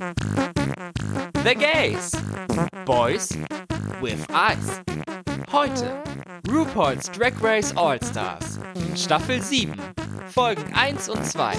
The Gays. Boys with Eyes. Heute RuPaul's Drag Race All-Stars. Staffel 7. Folgen 1 und 2.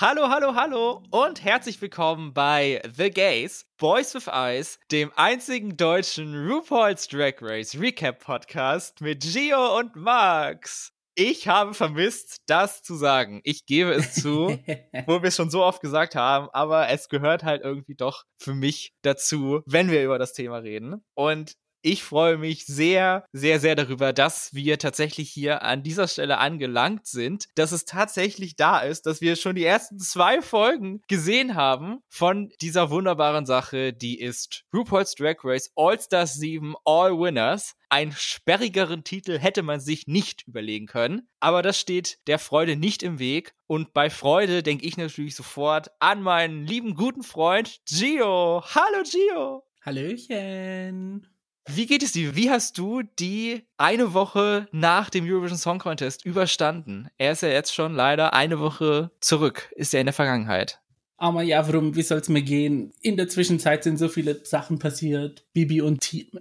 Hallo, hallo, hallo und herzlich willkommen bei The Gays, Boys with Eyes, dem einzigen deutschen RuPaul's Drag Race Recap Podcast mit Gio und Max. Ich habe vermisst, das zu sagen. Ich gebe es zu, wo wir es schon so oft gesagt haben, aber es gehört halt irgendwie doch für mich dazu, wenn wir über das Thema reden. Und ich freue mich sehr, sehr, sehr darüber, dass wir tatsächlich hier an dieser Stelle angelangt sind, dass es tatsächlich da ist, dass wir schon die ersten zwei Folgen gesehen haben von dieser wunderbaren Sache, die ist RuPaul's Drag Race All Stars 7 All Winners. Einen sperrigeren Titel hätte man sich nicht überlegen können, aber das steht der Freude nicht im Weg. Und bei Freude denke ich natürlich sofort an meinen lieben guten Freund Gio. Hallo Gio. Hallöchen. Wie geht es dir? Wie hast du die eine Woche nach dem Eurovision Song Contest überstanden? Er ist ja jetzt schon leider eine Woche zurück. Ist er in der Vergangenheit? Aber ja, warum, wie soll es mir gehen? In der Zwischenzeit sind so viele Sachen passiert. Bibi und Tina.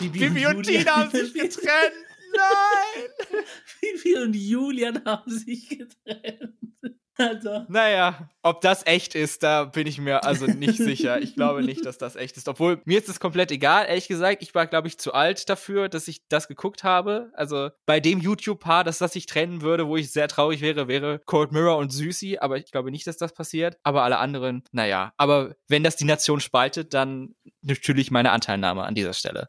Bibi, Bibi und, und Tina haben sich getrennt. Nein! Bibi und Julian haben sich getrennt. Also. Naja, ob das echt ist, da bin ich mir also nicht sicher. Ich glaube nicht, dass das echt ist. Obwohl, mir ist es komplett egal, ehrlich gesagt. Ich war, glaube ich, zu alt dafür, dass ich das geguckt habe. Also bei dem YouTube-Paar, dass das sich trennen würde, wo ich sehr traurig wäre, wäre Cold Mirror und Süßi. Aber ich glaube nicht, dass das passiert. Aber alle anderen, naja. Aber wenn das die Nation spaltet, dann natürlich meine Anteilnahme an dieser Stelle.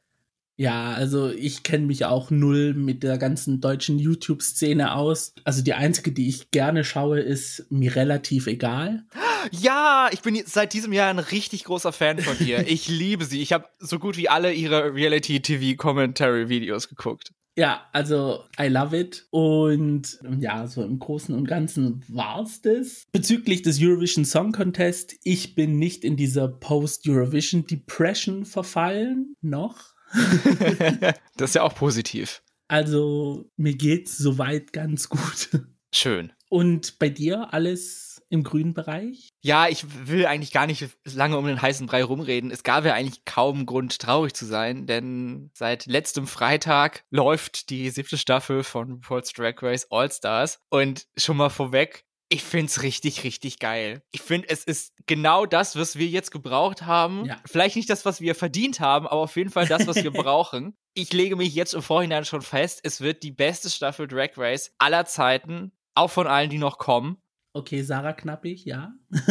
Ja, also ich kenne mich auch null mit der ganzen deutschen YouTube-Szene aus. Also die einzige, die ich gerne schaue, ist mir relativ egal. Ja, ich bin seit diesem Jahr ein richtig großer Fan von ihr. Ich liebe sie. Ich habe so gut wie alle ihre Reality-TV-Commentary-Videos geguckt. Ja, also I love it. Und ja, so im Großen und Ganzen war's das. Bezüglich des Eurovision Song Contest, ich bin nicht in dieser Post-Eurovision Depression verfallen, noch. das ist ja auch positiv. Also, mir geht's soweit ganz gut. Schön. Und bei dir alles im grünen Bereich? Ja, ich will eigentlich gar nicht lange um den heißen Brei rumreden. Es gab ja eigentlich kaum Grund, traurig zu sein, denn seit letztem Freitag läuft die siebte Staffel von RuPaul's Drag Race All Stars. Und schon mal vorweg, ich find's richtig, richtig geil. Ich finde, es ist genau das, was wir jetzt gebraucht haben. Ja. Vielleicht nicht das, was wir verdient haben, aber auf jeden Fall das, was wir brauchen. Ich lege mich jetzt im Vorhinein schon fest, es wird die beste Staffel Drag Race aller Zeiten, auch von allen, die noch kommen. Okay, Sarah Knappig, ja.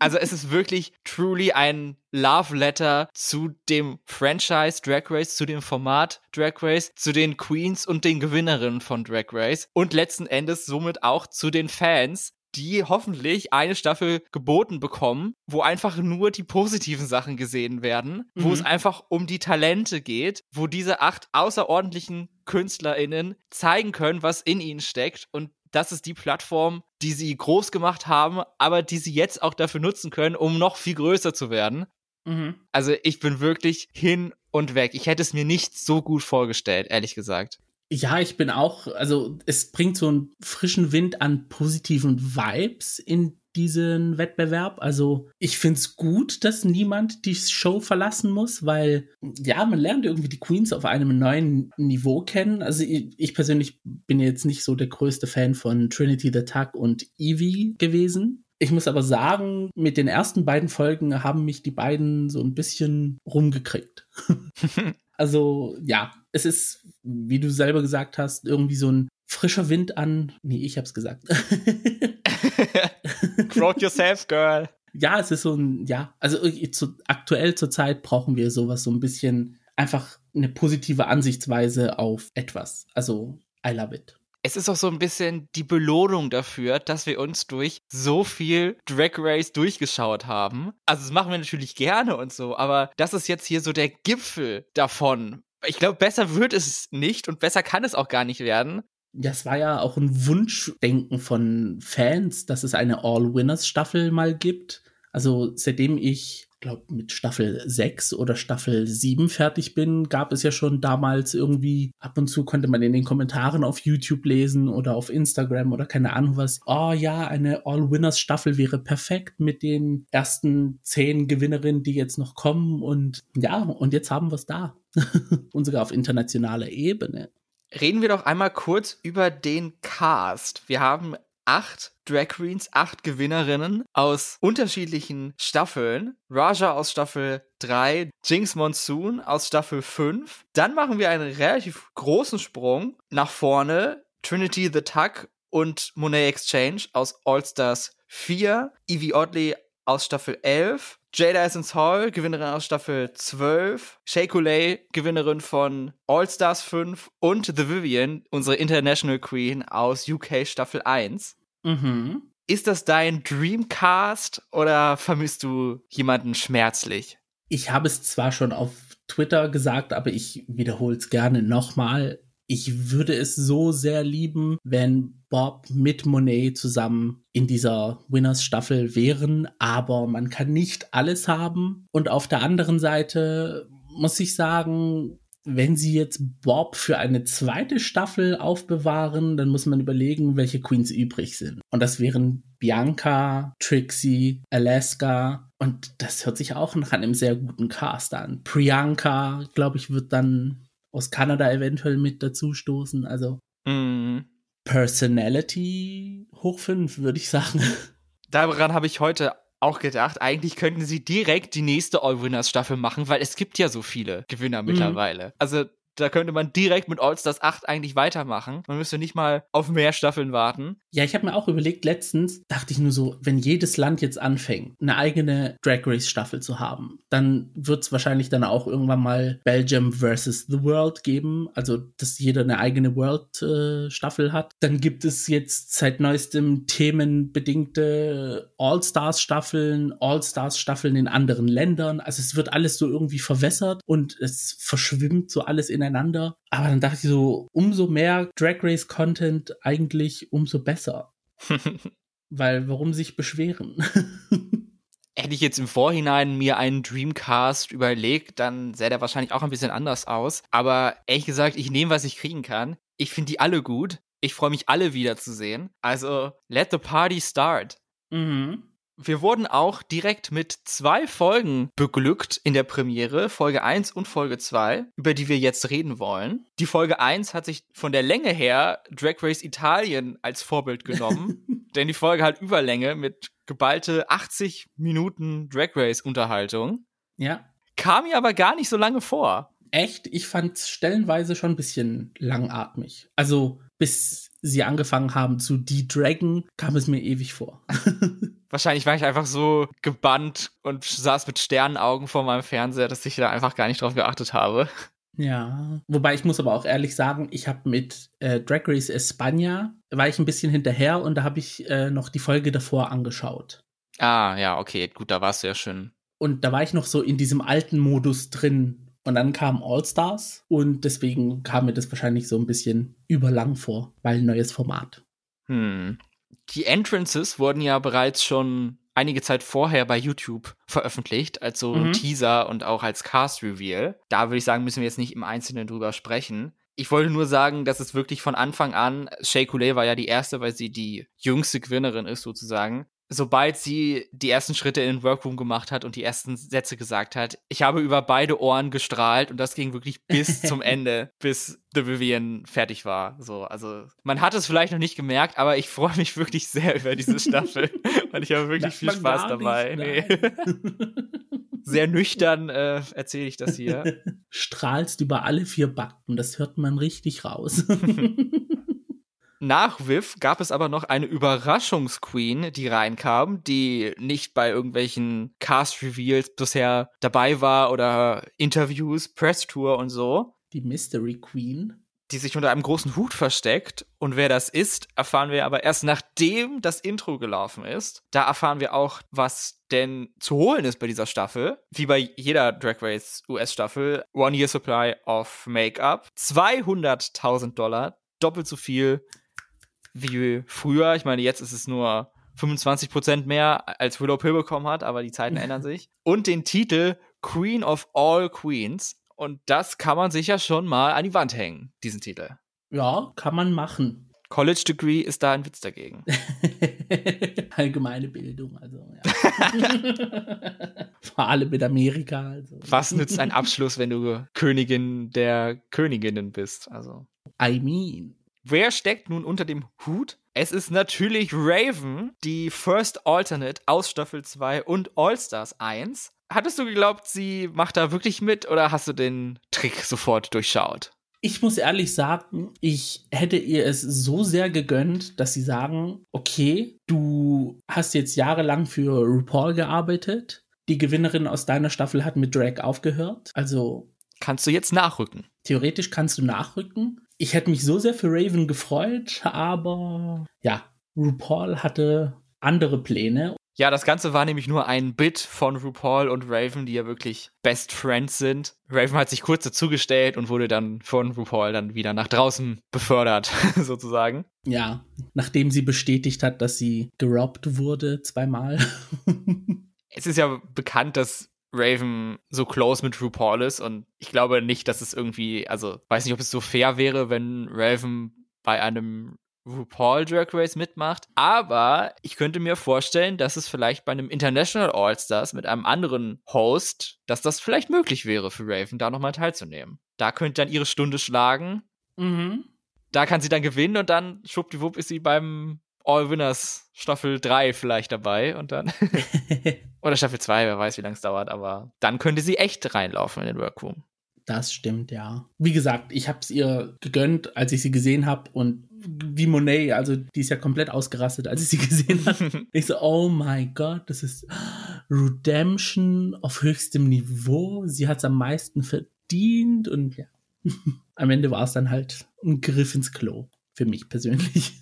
Also es ist wirklich truly ein Love Letter zu dem Franchise Drag Race, zu dem Format Drag Race, zu den Queens und den Gewinnerinnen von Drag Race und letzten Endes somit auch zu den Fans, die hoffentlich eine Staffel geboten bekommen, wo einfach nur die positiven Sachen gesehen werden, mhm. wo es einfach um die Talente geht, wo diese acht außerordentlichen KünstlerInnen zeigen können, was in ihnen steckt und das ist die Plattform, die sie groß gemacht haben, aber die sie jetzt auch dafür nutzen können, um noch viel größer zu werden. Mhm. Also ich bin wirklich hin und weg. Ich hätte es mir nicht so gut vorgestellt, ehrlich gesagt. Ja, ich bin auch, also es bringt so einen frischen Wind an positiven Vibes in diesen Wettbewerb. Also ich finde es gut, dass niemand die Show verlassen muss, weil ja, man lernt irgendwie die Queens auf einem neuen Niveau kennen. Also ich, ich persönlich bin jetzt nicht so der größte Fan von Trinity the Tuck und Evie gewesen. Ich muss aber sagen, mit den ersten beiden Folgen haben mich die beiden so ein bisschen rumgekriegt. also ja, es ist, wie du selber gesagt hast, irgendwie so ein frischer Wind an. Nee, ich hab's gesagt. Quote yourself, girl. Ja, es ist so ein, ja, also zu, aktuell zur Zeit brauchen wir sowas so ein bisschen einfach eine positive Ansichtsweise auf etwas. Also, I love it. Es ist auch so ein bisschen die Belohnung dafür, dass wir uns durch so viel Drag Race durchgeschaut haben. Also, das machen wir natürlich gerne und so, aber das ist jetzt hier so der Gipfel davon. Ich glaube, besser wird es nicht und besser kann es auch gar nicht werden. Das war ja auch ein Wunschdenken von Fans, dass es eine All-Winners-Staffel mal gibt. Also seitdem ich glaube, mit Staffel 6 oder Staffel 7 fertig bin, gab es ja schon damals irgendwie, ab und zu konnte man in den Kommentaren auf YouTube lesen oder auf Instagram oder keine Ahnung was, oh ja, eine All-Winners-Staffel wäre perfekt mit den ersten zehn Gewinnerinnen, die jetzt noch kommen und ja, und jetzt haben wir es da. und sogar auf internationaler Ebene. Reden wir doch einmal kurz über den Cast. Wir haben acht Drag Queens, acht Gewinnerinnen aus unterschiedlichen Staffeln. Raja aus Staffel 3, Jinx Monsoon aus Staffel 5. Dann machen wir einen relativ großen Sprung nach vorne. Trinity the Tuck und Monet Exchange aus All Stars 4. Evie Oddly aus Staffel 11. Jada Essence Hall, Gewinnerin aus Staffel 12. Shay Coulee, Gewinnerin von All Stars 5. Und The Vivian, unsere International Queen aus UK Staffel 1. Mhm. Ist das dein Dreamcast oder vermisst du jemanden schmerzlich? Ich habe es zwar schon auf Twitter gesagt, aber ich wiederhole es gerne nochmal. Ich würde es so sehr lieben, wenn Bob mit Monet zusammen in dieser Winners Staffel wären, aber man kann nicht alles haben. Und auf der anderen Seite muss ich sagen, wenn sie jetzt Bob für eine zweite Staffel aufbewahren, dann muss man überlegen, welche Queens übrig sind. Und das wären Bianca, Trixie, Alaska. Und das hört sich auch nach einem sehr guten Cast an. Priyanka, glaube ich, wird dann aus Kanada eventuell mit dazustoßen. Also mm. Personality hoch 5, würde ich sagen. Daran habe ich heute auch gedacht, eigentlich könnten sie direkt die nächste All-Winners-Staffel machen, weil es gibt ja so viele Gewinner mhm. mittlerweile. Also da könnte man direkt mit All-Stars 8 eigentlich weitermachen. Man müsste nicht mal auf mehr Staffeln warten. Ja, ich habe mir auch überlegt, letztens dachte ich nur so, wenn jedes Land jetzt anfängt, eine eigene Drag Race Staffel zu haben, dann wird es wahrscheinlich dann auch irgendwann mal Belgium versus the World geben, also dass jeder eine eigene World äh, Staffel hat. Dann gibt es jetzt seit neuestem themenbedingte All-Stars Staffeln, All-Stars Staffeln in anderen Ländern. Also es wird alles so irgendwie verwässert und es verschwimmt so alles in ineinander. Aber dann dachte ich so, umso mehr Drag Race Content eigentlich, umso besser. Weil warum sich beschweren? Hätte ich jetzt im Vorhinein mir einen Dreamcast überlegt, dann sähe der wahrscheinlich auch ein bisschen anders aus. Aber ehrlich gesagt, ich nehme, was ich kriegen kann. Ich finde die alle gut. Ich freue mich alle wiederzusehen. Also, let the party start. Mhm. Wir wurden auch direkt mit zwei Folgen beglückt in der Premiere, Folge 1 und Folge 2, über die wir jetzt reden wollen. Die Folge 1 hat sich von der Länge her Drag Race Italien als Vorbild genommen, denn die Folge hat Überlänge mit geballte 80 Minuten Drag Race Unterhaltung. Ja. Kam mir aber gar nicht so lange vor. Echt? Ich fand es stellenweise schon ein bisschen langatmig. Also, bis sie angefangen haben zu de-draggen, kam es mir ewig vor. Wahrscheinlich war ich einfach so gebannt und saß mit Sternenaugen vor meinem Fernseher, dass ich da einfach gar nicht drauf geachtet habe. Ja, wobei ich muss aber auch ehrlich sagen, ich habe mit äh, Drag Race España war ich ein bisschen hinterher und da habe ich äh, noch die Folge davor angeschaut. Ah, ja, okay, gut, da warst du ja schön. Und da war ich noch so in diesem alten Modus drin. Und dann kam All Stars und deswegen kam mir das wahrscheinlich so ein bisschen überlang vor, weil ein neues Format. Hm die Entrances wurden ja bereits schon einige Zeit vorher bei YouTube veröffentlicht, als so mhm. ein Teaser und auch als Cast-Reveal. Da würde ich sagen, müssen wir jetzt nicht im Einzelnen drüber sprechen. Ich wollte nur sagen, dass es wirklich von Anfang an, Shay Coulee war ja die erste, weil sie die jüngste Gewinnerin ist sozusagen, sobald sie die ersten Schritte in den Workroom gemacht hat und die ersten Sätze gesagt hat, ich habe über beide Ohren gestrahlt und das ging wirklich bis zum Ende, bis The Vivian fertig war. So, also man hat es vielleicht noch nicht gemerkt, aber ich freue mich wirklich sehr über diese Staffel, weil ich habe wirklich viel Spaß dabei. Nee. sehr nüchtern äh, erzähle ich das hier. Strahlst über alle vier Backen, das hört man richtig raus. Nach Viv gab es aber noch eine Überraschungsqueen, die reinkam, die nicht bei irgendwelchen Cast-Reveals bisher dabei war oder Interviews, Press-Tour und so. Die Mystery Queen. Die sich unter einem großen Hut versteckt. Und wer das ist, erfahren wir aber erst nachdem das Intro gelaufen ist. Da erfahren wir auch, was denn zu holen ist bei dieser Staffel. Wie bei jeder Drag Race US-Staffel. One Year Supply of Make-up. 200.000 Dollar. Doppelt so viel wie früher. Ich meine, jetzt ist es nur 25% mehr als Willow Pill bekommen hat, aber die Zeiten ändern sich. Und den Titel Queen of All Queens. Und das kann man sich ja schon mal an die Wand hängen, diesen Titel. Ja, kann man machen. College Degree ist da ein Witz dagegen. Allgemeine Bildung, also ja. Vor allem mit Amerika. Also. Was nützt ein Abschluss, wenn du Königin der Königinnen bist? Also. I mean. Wer steckt nun unter dem Hut? Es ist natürlich Raven, die First Alternate aus Staffel 2 und All-Stars 1. Hattest du geglaubt, sie macht da wirklich mit oder hast du den Trick sofort durchschaut? Ich muss ehrlich sagen, ich hätte ihr es so sehr gegönnt, dass sie sagen, okay, du hast jetzt jahrelang für RuPaul gearbeitet. Die Gewinnerin aus deiner Staffel hat mit Drag aufgehört. Also. Kannst du jetzt nachrücken? Theoretisch kannst du nachrücken. Ich hätte mich so sehr für Raven gefreut, aber ja, RuPaul hatte andere Pläne ja, das Ganze war nämlich nur ein Bit von RuPaul und Raven, die ja wirklich Best Friends sind. Raven hat sich kurz dazugestellt und wurde dann von RuPaul dann wieder nach draußen befördert, sozusagen. Ja, nachdem sie bestätigt hat, dass sie gerobbt wurde zweimal. es ist ja bekannt, dass Raven so close mit RuPaul ist und ich glaube nicht, dass es irgendwie, also weiß nicht, ob es so fair wäre, wenn Raven bei einem RuPaul Drag Race mitmacht. Aber ich könnte mir vorstellen, dass es vielleicht bei einem International All-Stars mit einem anderen Host, dass das vielleicht möglich wäre für Raven, da nochmal teilzunehmen. Da könnte dann ihre Stunde schlagen. Mhm. Da kann sie dann gewinnen und dann schwuppdiwupp ist sie beim All Winners Staffel 3 vielleicht dabei und dann. Oder Staffel 2, wer weiß, wie lange es dauert, aber dann könnte sie echt reinlaufen in den Workroom. Das stimmt, ja. Wie gesagt, ich habe es ihr gegönnt, als ich sie gesehen habe und wie Monet, also die ist ja komplett ausgerastet, als ich sie gesehen habe. ich so, oh mein Gott, das ist Redemption auf höchstem Niveau. Sie hat es am meisten verdient und ja. am Ende war es dann halt ein Griff ins Klo. Für mich persönlich.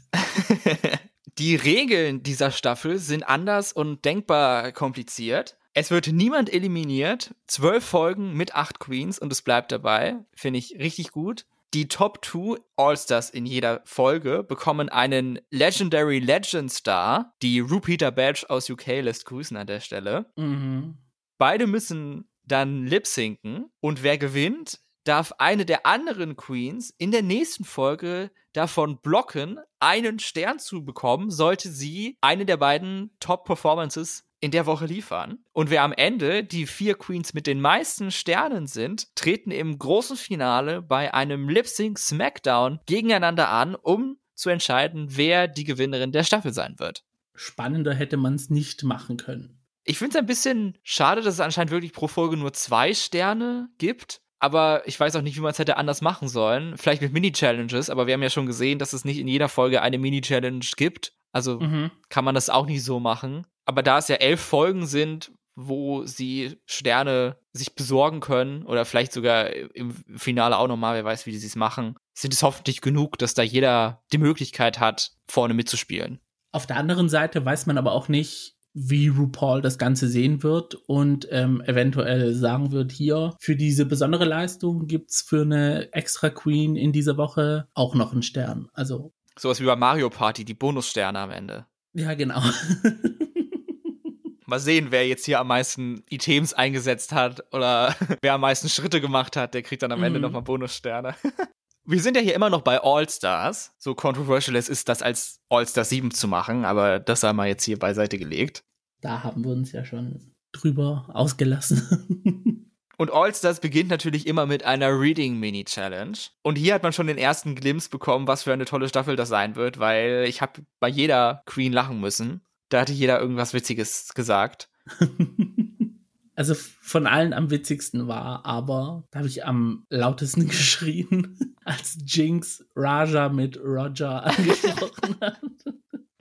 Die Regeln dieser Staffel sind anders und denkbar kompliziert. Es wird niemand eliminiert. Zwölf Folgen mit acht Queens und es bleibt dabei. Finde ich richtig gut. Die Top 2 All-Stars in jeder Folge bekommen einen Legendary Legend Star. Die Rupeter Badge aus UK lässt grüßen an der Stelle. Mhm. Beide müssen dann lip-sinken und wer gewinnt, darf eine der anderen Queens in der nächsten Folge davon blocken, einen Stern zu bekommen, sollte sie eine der beiden Top-Performances in der Woche liefern. Und wer am Ende die vier Queens mit den meisten Sternen sind, treten im großen Finale bei einem Lip Sync Smackdown gegeneinander an, um zu entscheiden, wer die Gewinnerin der Staffel sein wird. Spannender hätte man es nicht machen können. Ich finde es ein bisschen schade, dass es anscheinend wirklich pro Folge nur zwei Sterne gibt. Aber ich weiß auch nicht, wie man es hätte anders machen sollen. Vielleicht mit Mini-Challenges, aber wir haben ja schon gesehen, dass es nicht in jeder Folge eine Mini-Challenge gibt. Also mhm. kann man das auch nicht so machen aber da es ja elf Folgen sind, wo sie Sterne sich besorgen können oder vielleicht sogar im Finale auch nochmal, wer weiß, wie sie es machen, sind es hoffentlich genug, dass da jeder die Möglichkeit hat, vorne mitzuspielen. Auf der anderen Seite weiß man aber auch nicht, wie RuPaul das Ganze sehen wird und ähm, eventuell sagen wird, hier, für diese besondere Leistung gibt's für eine Extra Queen in dieser Woche auch noch einen Stern. Also. Sowas wie bei Mario Party, die Bonussterne am Ende. Ja, genau. Mal sehen, wer jetzt hier am meisten Items eingesetzt hat oder wer am meisten Schritte gemacht hat, der kriegt dann am mhm. Ende nochmal Bonussterne. Wir sind ja hier immer noch bei All-Stars. So controversial es ist, das als All-Star 7 zu machen, aber das sei mal jetzt hier beiseite gelegt. Da haben wir uns ja schon drüber ausgelassen. Und All-Stars beginnt natürlich immer mit einer Reading-Mini-Challenge. Und hier hat man schon den ersten Glimpse bekommen, was für eine tolle Staffel das sein wird, weil ich habe bei jeder Queen lachen müssen. Da hatte jeder irgendwas Witziges gesagt. Also von allen am witzigsten war, aber da habe ich am lautesten geschrien, als Jinx Raja mit Roger angesprochen hat.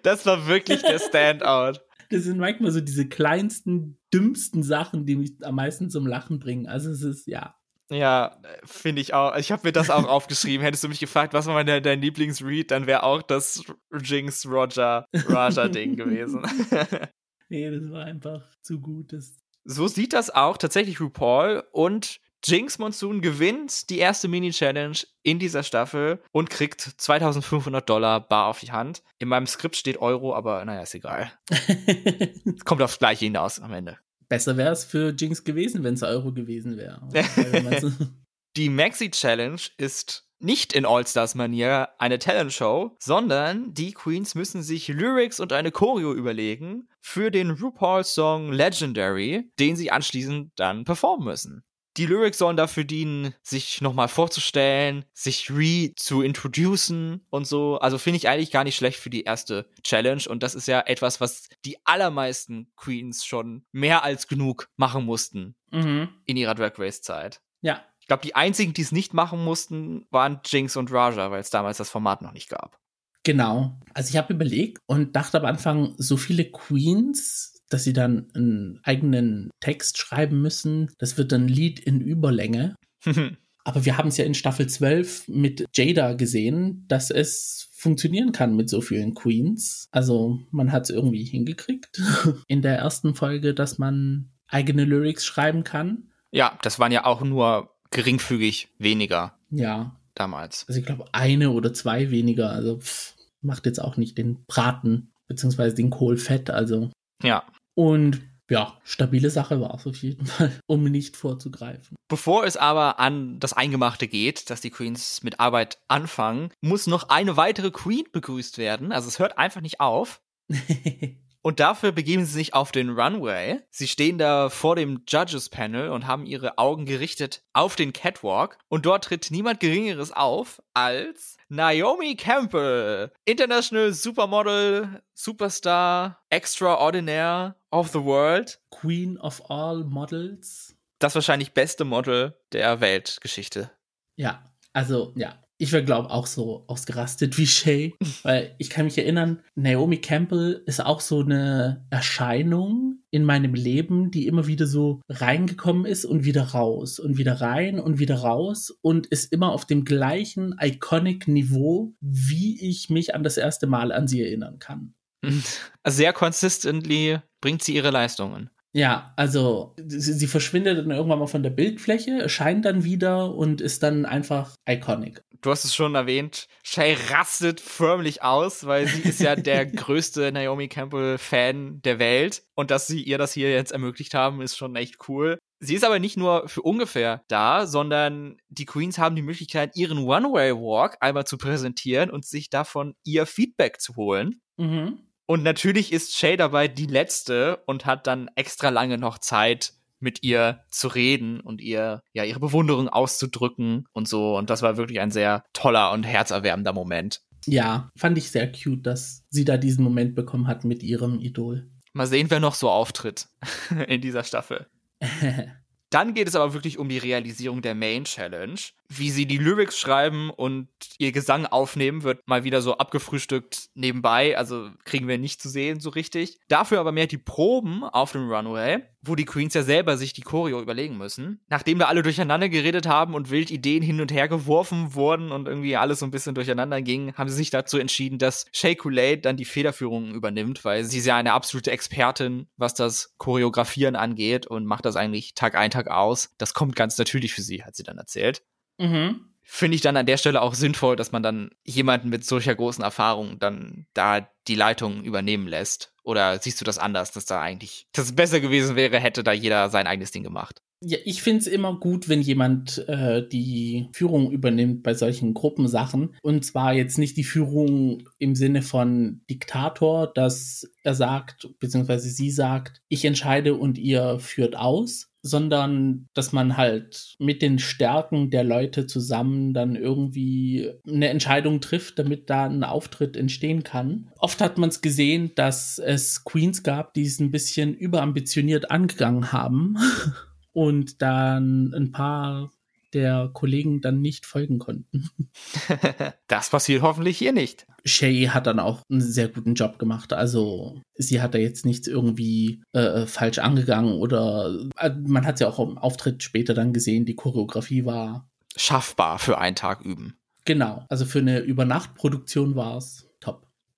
Das war wirklich der Standout. Das sind manchmal so diese kleinsten, dümmsten Sachen, die mich am meisten zum Lachen bringen. Also es ist, ja, ja, finde ich auch. Ich habe mir das auch aufgeschrieben. Hättest du mich gefragt, was war dein, dein Lieblingsread, dann wäre auch das Jinx Roger Raja Ding gewesen. nee, das war einfach zu gut. Das so sieht das auch tatsächlich RuPaul und Jinx Monsoon gewinnt die erste Mini-Challenge in dieser Staffel und kriegt 2500 Dollar bar auf die Hand. In meinem Skript steht Euro, aber naja, ist egal. Kommt aufs Gleiche hinaus am Ende. Besser wäre es für Jinx gewesen, wenn es Euro gewesen wäre. die Maxi Challenge ist nicht in All-Stars-Manier eine Talent-Show, sondern die Queens müssen sich Lyrics und eine Choreo überlegen für den RuPaul-Song Legendary, den sie anschließend dann performen müssen. Die Lyrics sollen dafür dienen, sich nochmal vorzustellen, sich re zu introducen und so. Also finde ich eigentlich gar nicht schlecht für die erste Challenge. Und das ist ja etwas, was die allermeisten Queens schon mehr als genug machen mussten mhm. in ihrer Drag Race Zeit. Ja. Ich glaube, die einzigen, die es nicht machen mussten, waren Jinx und Raja, weil es damals das Format noch nicht gab. Genau. Also ich habe überlegt und dachte am Anfang, so viele Queens dass sie dann einen eigenen Text schreiben müssen. Das wird dann Lied in Überlänge. Aber wir haben es ja in Staffel 12 mit Jada gesehen, dass es funktionieren kann mit so vielen Queens. Also man hat es irgendwie hingekriegt in der ersten Folge, dass man eigene Lyrics schreiben kann. Ja, das waren ja auch nur geringfügig weniger. Ja. Damals. Also ich glaube eine oder zwei weniger. Also pff, macht jetzt auch nicht den Braten beziehungsweise den Kohl fett. Also. Ja. Und ja, stabile Sache war es auf jeden Fall, um nicht vorzugreifen. Bevor es aber an das Eingemachte geht, dass die Queens mit Arbeit anfangen, muss noch eine weitere Queen begrüßt werden. Also es hört einfach nicht auf. Und dafür begeben sie sich auf den Runway. Sie stehen da vor dem Judges Panel und haben ihre Augen gerichtet auf den Catwalk. Und dort tritt niemand Geringeres auf als Naomi Campbell, International Supermodel, Superstar, Extraordinaire of the World. Queen of all Models. Das wahrscheinlich beste Model der Weltgeschichte. Ja, also ja, ich wäre, glaube auch so ausgerastet wie Shay, weil ich kann mich erinnern, Naomi Campbell ist auch so eine Erscheinung in meinem Leben, die immer wieder so reingekommen ist und wieder raus und wieder rein und wieder raus und ist immer auf dem gleichen iconic Niveau, wie ich mich an das erste Mal an sie erinnern kann. Sehr consistently bringt sie ihre Leistungen. Ja, also sie, sie, verschwindet dann irgendwann mal von der Bildfläche, erscheint dann wieder und ist dann einfach iconic. Du hast es schon erwähnt, Shay rastet förmlich aus, weil sie ist ja der größte Naomi Campbell-Fan der Welt. Und dass sie ihr das hier jetzt ermöglicht haben, ist schon echt cool. Sie ist aber nicht nur für ungefähr da, sondern die Queens haben die Möglichkeit, ihren One-Way-Walk einmal zu präsentieren und sich davon ihr Feedback zu holen. Mhm. Und natürlich ist Shay dabei die letzte und hat dann extra lange noch Zeit, mit ihr zu reden und ihr ja ihre Bewunderung auszudrücken und so. Und das war wirklich ein sehr toller und herzerwärmender Moment. Ja, fand ich sehr cute, dass sie da diesen Moment bekommen hat mit ihrem Idol. Mal sehen, wer noch so auftritt in dieser Staffel. Dann geht es aber wirklich um die Realisierung der Main Challenge. Wie sie die Lyrics schreiben und ihr Gesang aufnehmen, wird mal wieder so abgefrühstückt nebenbei. Also kriegen wir nicht zu sehen so richtig. Dafür aber mehr die Proben auf dem Runway, wo die Queens ja selber sich die Choreo überlegen müssen. Nachdem da alle durcheinander geredet haben und wild Ideen hin und her geworfen wurden und irgendwie alles so ein bisschen durcheinander ging, haben sie sich dazu entschieden, dass Shay Kool-Aid dann die Federführung übernimmt, weil sie ist ja eine absolute Expertin, was das Choreografieren angeht und macht das eigentlich Tag ein, Tag aus. Das kommt ganz natürlich für sie, hat sie dann erzählt. Mhm. Finde ich dann an der Stelle auch sinnvoll, dass man dann jemanden mit solcher großen Erfahrung dann da die Leitung übernehmen lässt. Oder siehst du das anders, dass da eigentlich, dass es besser gewesen wäre, hätte da jeder sein eigenes Ding gemacht? Ja, ich finde es immer gut, wenn jemand äh, die Führung übernimmt bei solchen Gruppensachen. Und zwar jetzt nicht die Führung im Sinne von Diktator, dass er sagt, beziehungsweise sie sagt, ich entscheide und ihr führt aus, sondern dass man halt mit den Stärken der Leute zusammen dann irgendwie eine Entscheidung trifft, damit da ein Auftritt entstehen kann. Oft hat man es gesehen, dass es Queens gab, die es ein bisschen überambitioniert angegangen haben und dann ein paar der Kollegen dann nicht folgen konnten. das passiert hoffentlich hier nicht. Shay hat dann auch einen sehr guten Job gemacht. Also sie hat da jetzt nichts irgendwie äh, falsch angegangen oder äh, man hat ja auch im Auftritt später dann gesehen, die Choreografie war schaffbar für einen Tag üben. Genau, also für eine Übernachtproduktion war es.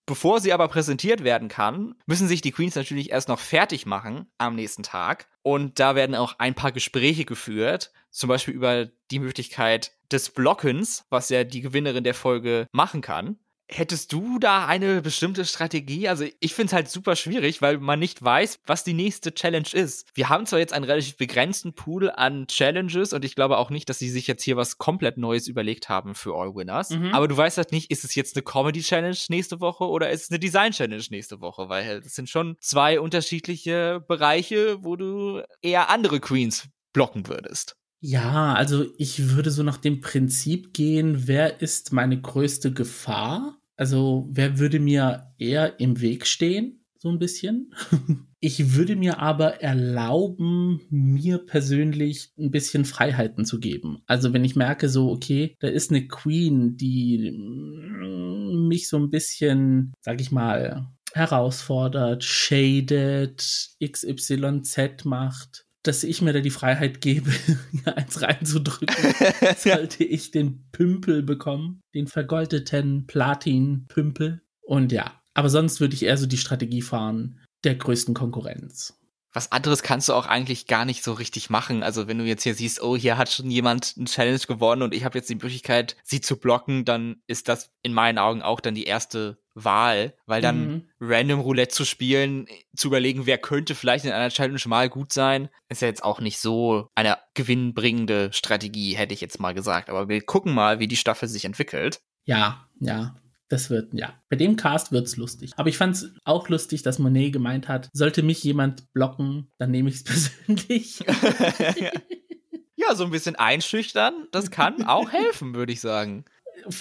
Bevor sie aber präsentiert werden kann, müssen sich die Queens natürlich erst noch fertig machen am nächsten Tag. Und da werden auch ein paar Gespräche geführt, zum Beispiel über die Möglichkeit des Blockens, was ja die Gewinnerin der Folge machen kann. Hättest du da eine bestimmte Strategie? Also ich finde es halt super schwierig, weil man nicht weiß, was die nächste Challenge ist. Wir haben zwar jetzt einen relativ begrenzten Pool an Challenges und ich glaube auch nicht, dass sie sich jetzt hier was komplett Neues überlegt haben für All Winners. Mhm. Aber du weißt halt nicht, ist es jetzt eine Comedy Challenge nächste Woche oder ist es eine Design Challenge nächste Woche? Weil das sind schon zwei unterschiedliche Bereiche, wo du eher andere Queens blocken würdest. Ja, also ich würde so nach dem Prinzip gehen, wer ist meine größte Gefahr? Also wer würde mir eher im Weg stehen? So ein bisschen. Ich würde mir aber erlauben, mir persönlich ein bisschen Freiheiten zu geben. Also wenn ich merke, so, okay, da ist eine Queen, die mich so ein bisschen, sag ich mal, herausfordert, shaded, XYZ macht, dass ich mir da die Freiheit gebe, eins reinzudrücken, sollte ich den Pümpel bekommen, den vergoldeten Platin-Pümpel. Und ja, aber sonst würde ich eher so die Strategie fahren der größten Konkurrenz was anderes kannst du auch eigentlich gar nicht so richtig machen. Also wenn du jetzt hier siehst, oh, hier hat schon jemand eine Challenge gewonnen und ich habe jetzt die Möglichkeit, sie zu blocken, dann ist das in meinen Augen auch dann die erste Wahl, weil dann mhm. Random Roulette zu spielen, zu überlegen, wer könnte vielleicht in einer Challenge mal gut sein, ist ja jetzt auch nicht so eine gewinnbringende Strategie, hätte ich jetzt mal gesagt. Aber wir gucken mal, wie die Staffel sich entwickelt. Ja, ja. Das wird, ja, bei dem Cast wird's lustig. Aber ich fand's auch lustig, dass Monet gemeint hat, sollte mich jemand blocken, dann nehme ich's persönlich. ja, so ein bisschen einschüchtern, das kann auch helfen, würde ich sagen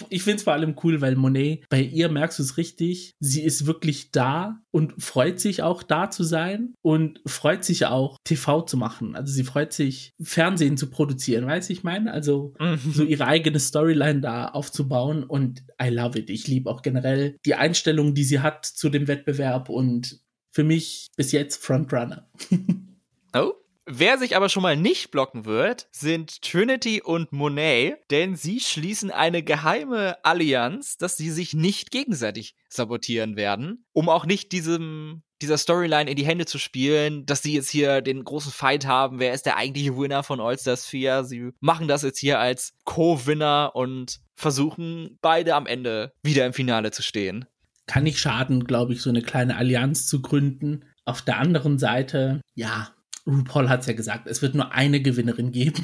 ich finde es vor allem cool, weil Monet, bei ihr merkst du es richtig, sie ist wirklich da und freut sich auch da zu sein und freut sich auch TV zu machen. Also sie freut sich Fernsehen zu produzieren, weißt du, ich meine? Also mhm. so ihre eigene Storyline da aufzubauen und I love it. Ich liebe auch generell die Einstellung, die sie hat zu dem Wettbewerb und für mich bis jetzt Frontrunner. oh, Wer sich aber schon mal nicht blocken wird, sind Trinity und Monet, denn sie schließen eine geheime Allianz, dass sie sich nicht gegenseitig sabotieren werden, um auch nicht diesem dieser Storyline in die Hände zu spielen, dass sie jetzt hier den großen Fight haben, wer ist der eigentliche Winner von All-Stars 4. Sie machen das jetzt hier als Co-Winner und versuchen beide am Ende wieder im Finale zu stehen. Kann nicht schaden, glaube ich, so eine kleine Allianz zu gründen. Auf der anderen Seite, ja, RuPaul hat es ja gesagt, es wird nur eine Gewinnerin geben.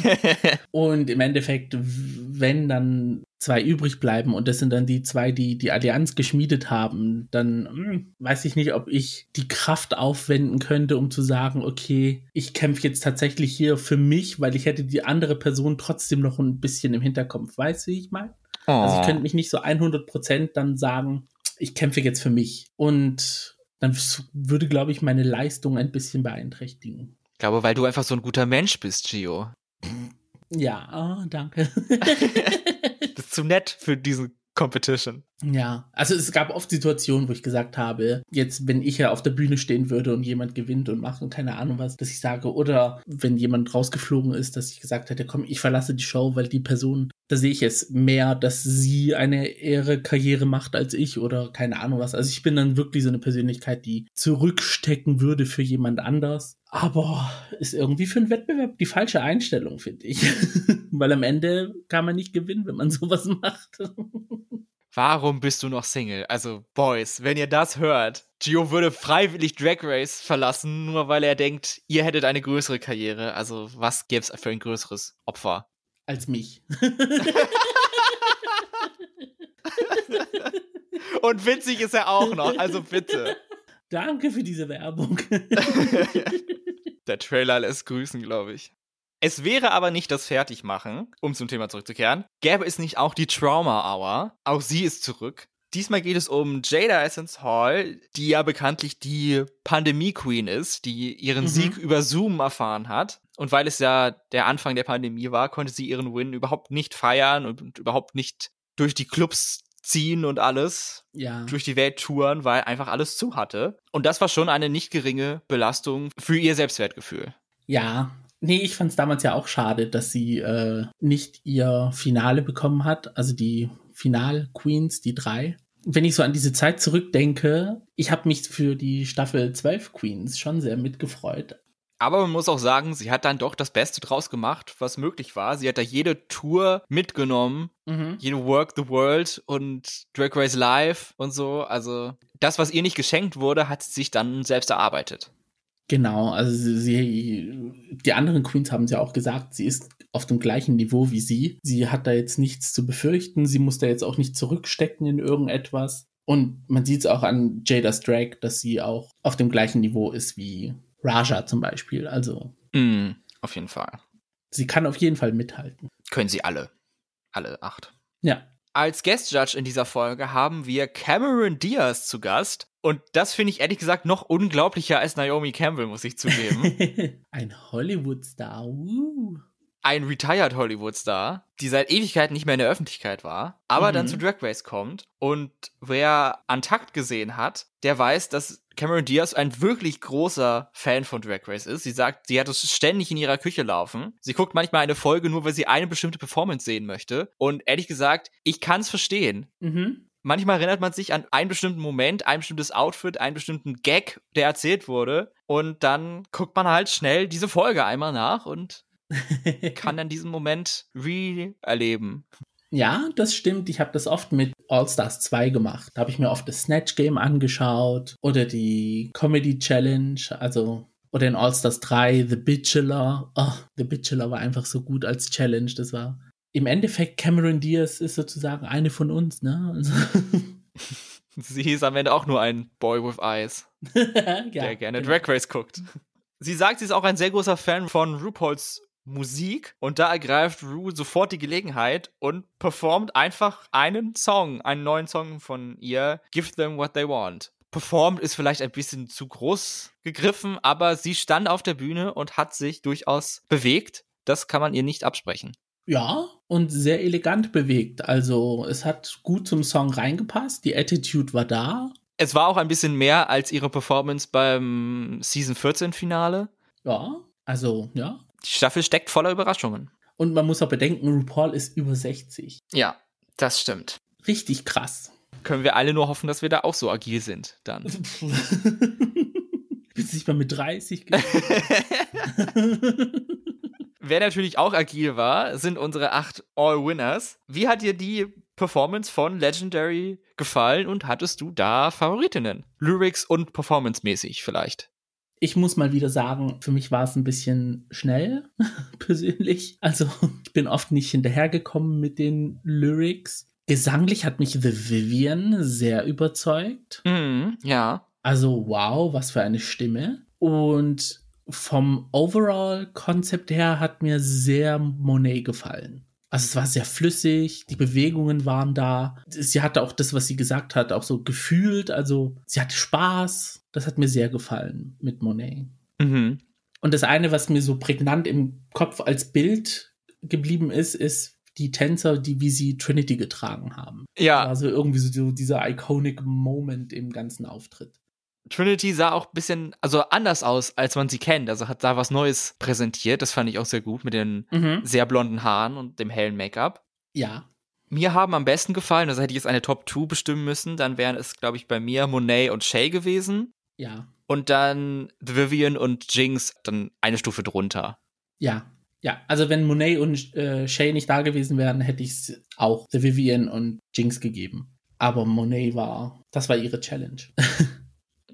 und im Endeffekt, wenn dann zwei übrig bleiben und das sind dann die zwei, die die Allianz geschmiedet haben, dann hm, weiß ich nicht, ob ich die Kraft aufwenden könnte, um zu sagen, okay, ich kämpfe jetzt tatsächlich hier für mich, weil ich hätte die andere Person trotzdem noch ein bisschen im Hinterkopf. Weißt du, wie ich meine? Oh. Also ich könnte mich nicht so 100% dann sagen, ich kämpfe jetzt für mich. Und dann würde, glaube ich, meine Leistung ein bisschen beeinträchtigen. Ich glaube, weil du einfach so ein guter Mensch bist, Gio. Ja, oh, danke. das ist zu nett für diesen Competition. Ja, also es gab oft Situationen, wo ich gesagt habe, jetzt, wenn ich ja auf der Bühne stehen würde und jemand gewinnt und macht und keine Ahnung was, dass ich sage, oder wenn jemand rausgeflogen ist, dass ich gesagt hätte, komm, ich verlasse die Show, weil die Person, da sehe ich es mehr, dass sie eine ehre Karriere macht als ich oder keine Ahnung was. Also ich bin dann wirklich so eine Persönlichkeit, die zurückstecken würde für jemand anders. Aber ist irgendwie für einen Wettbewerb die falsche Einstellung, finde ich. weil am Ende kann man nicht gewinnen, wenn man sowas macht. Warum bist du noch Single? Also, Boys, wenn ihr das hört, Gio würde freiwillig Drag Race verlassen, nur weil er denkt, ihr hättet eine größere Karriere. Also, was gäbe es für ein größeres Opfer? Als mich. Und witzig ist er auch noch, also bitte. Danke für diese Werbung. Der Trailer lässt grüßen, glaube ich. Es wäre aber nicht das Fertigmachen, um zum Thema zurückzukehren. Gäbe es nicht auch die Trauma Hour? Auch sie ist zurück. Diesmal geht es um Jada Essence Hall, die ja bekanntlich die Pandemie-Queen ist, die ihren mhm. Sieg über Zoom erfahren hat. Und weil es ja der Anfang der Pandemie war, konnte sie ihren Win überhaupt nicht feiern und überhaupt nicht durch die Clubs ziehen und alles ja. durch die Welt touren, weil einfach alles zu hatte. Und das war schon eine nicht geringe Belastung für ihr Selbstwertgefühl. Ja, Nee, ich fand es damals ja auch schade, dass sie äh, nicht ihr Finale bekommen hat, also die Final-Queens, die drei. wenn ich so an diese Zeit zurückdenke, ich habe mich für die Staffel 12 Queens schon sehr mitgefreut. Aber man muss auch sagen, sie hat dann doch das Beste draus gemacht, was möglich war. Sie hat da jede Tour mitgenommen, mhm. jede Work the World und Drag Race Live und so. Also das, was ihr nicht geschenkt wurde, hat sie sich dann selbst erarbeitet. Genau, also sie, die anderen Queens haben es ja auch gesagt, sie ist auf dem gleichen Niveau wie sie. Sie hat da jetzt nichts zu befürchten, sie muss da jetzt auch nicht zurückstecken in irgendetwas. Und man sieht es auch an Jada's Drag, dass sie auch auf dem gleichen Niveau ist wie Raja zum Beispiel. Also. Mm, auf jeden Fall. Sie kann auf jeden Fall mithalten. Können sie alle. Alle acht. Ja. Als Guest Judge in dieser Folge haben wir Cameron Diaz zu Gast. Und das finde ich ehrlich gesagt noch unglaublicher als Naomi Campbell, muss ich zugeben. Ein Hollywood-Star. Uh ein Retired Hollywood-Star, die seit Ewigkeiten nicht mehr in der Öffentlichkeit war, aber mhm. dann zu Drag Race kommt. Und wer Antakt gesehen hat, der weiß, dass Cameron Diaz ein wirklich großer Fan von Drag Race ist. Sie sagt, sie hat es ständig in ihrer Küche laufen. Sie guckt manchmal eine Folge nur, weil sie eine bestimmte Performance sehen möchte. Und ehrlich gesagt, ich kann es verstehen. Mhm. Manchmal erinnert man sich an einen bestimmten Moment, ein bestimmtes Outfit, einen bestimmten Gag, der erzählt wurde. Und dann guckt man halt schnell diese Folge einmal nach und kann dann diesen Moment re-erleben. Ja, das stimmt. Ich habe das oft mit All Stars 2 gemacht. Da habe ich mir oft das Snatch Game angeschaut oder die Comedy Challenge, also oder in All Stars 3 The Bachelor. Oh, The Bachelor war einfach so gut als Challenge. Das war im Endeffekt Cameron Diaz ist sozusagen eine von uns, ne? Also Sie ist am Ende auch nur ein Boy with Eyes, ja, der gerne genau. Drag Race guckt. Sie sagt, sie ist auch ein sehr großer Fan von RuPaul's Musik und da ergreift Ru sofort die Gelegenheit und performt einfach einen Song, einen neuen Song von ihr, Give Them What They Want. Performt ist vielleicht ein bisschen zu groß gegriffen, aber sie stand auf der Bühne und hat sich durchaus bewegt. Das kann man ihr nicht absprechen. Ja, und sehr elegant bewegt. Also es hat gut zum Song reingepasst, die Attitude war da. Es war auch ein bisschen mehr als ihre Performance beim Season 14 Finale. Ja, also ja, die Staffel steckt voller Überraschungen. Und man muss auch bedenken, RuPaul ist über 60. Ja, das stimmt. Richtig krass. Können wir alle nur hoffen, dass wir da auch so agil sind dann. Bis ich mal mit 30 Wer natürlich auch agil war, sind unsere acht All-Winners. Wie hat dir die Performance von Legendary gefallen und hattest du da Favoritinnen? Lyrics und Performance-mäßig vielleicht? Ich muss mal wieder sagen, für mich war es ein bisschen schnell, persönlich. Also ich bin oft nicht hinterhergekommen mit den Lyrics. Gesanglich hat mich The Vivian sehr überzeugt. Mm, ja. Also wow, was für eine Stimme. Und vom Overall-Konzept her hat mir sehr Monet gefallen. Also es war sehr flüssig, die Bewegungen waren da. Sie hatte auch das, was sie gesagt hat, auch so gefühlt. Also sie hatte Spaß. Das hat mir sehr gefallen mit Monet. Mhm. Und das eine, was mir so prägnant im Kopf als Bild geblieben ist, ist die Tänzer, die wie sie Trinity getragen haben. Ja. Also irgendwie so dieser iconic Moment im ganzen Auftritt. Trinity sah auch ein bisschen, also anders aus, als man sie kennt. Also hat da was Neues präsentiert. Das fand ich auch sehr gut mit den mhm. sehr blonden Haaren und dem hellen Make-up. Ja. Mir haben am besten gefallen, also hätte ich jetzt eine Top 2 bestimmen müssen, dann wären es, glaube ich, bei mir Monet und Shay gewesen. Ja. Und dann Vivian und Jinx dann eine Stufe drunter. Ja. Ja, also wenn Monet und äh, Shay nicht da gewesen wären, hätte ich es auch The Vivian und Jinx gegeben. Aber Monet war, das war ihre Challenge.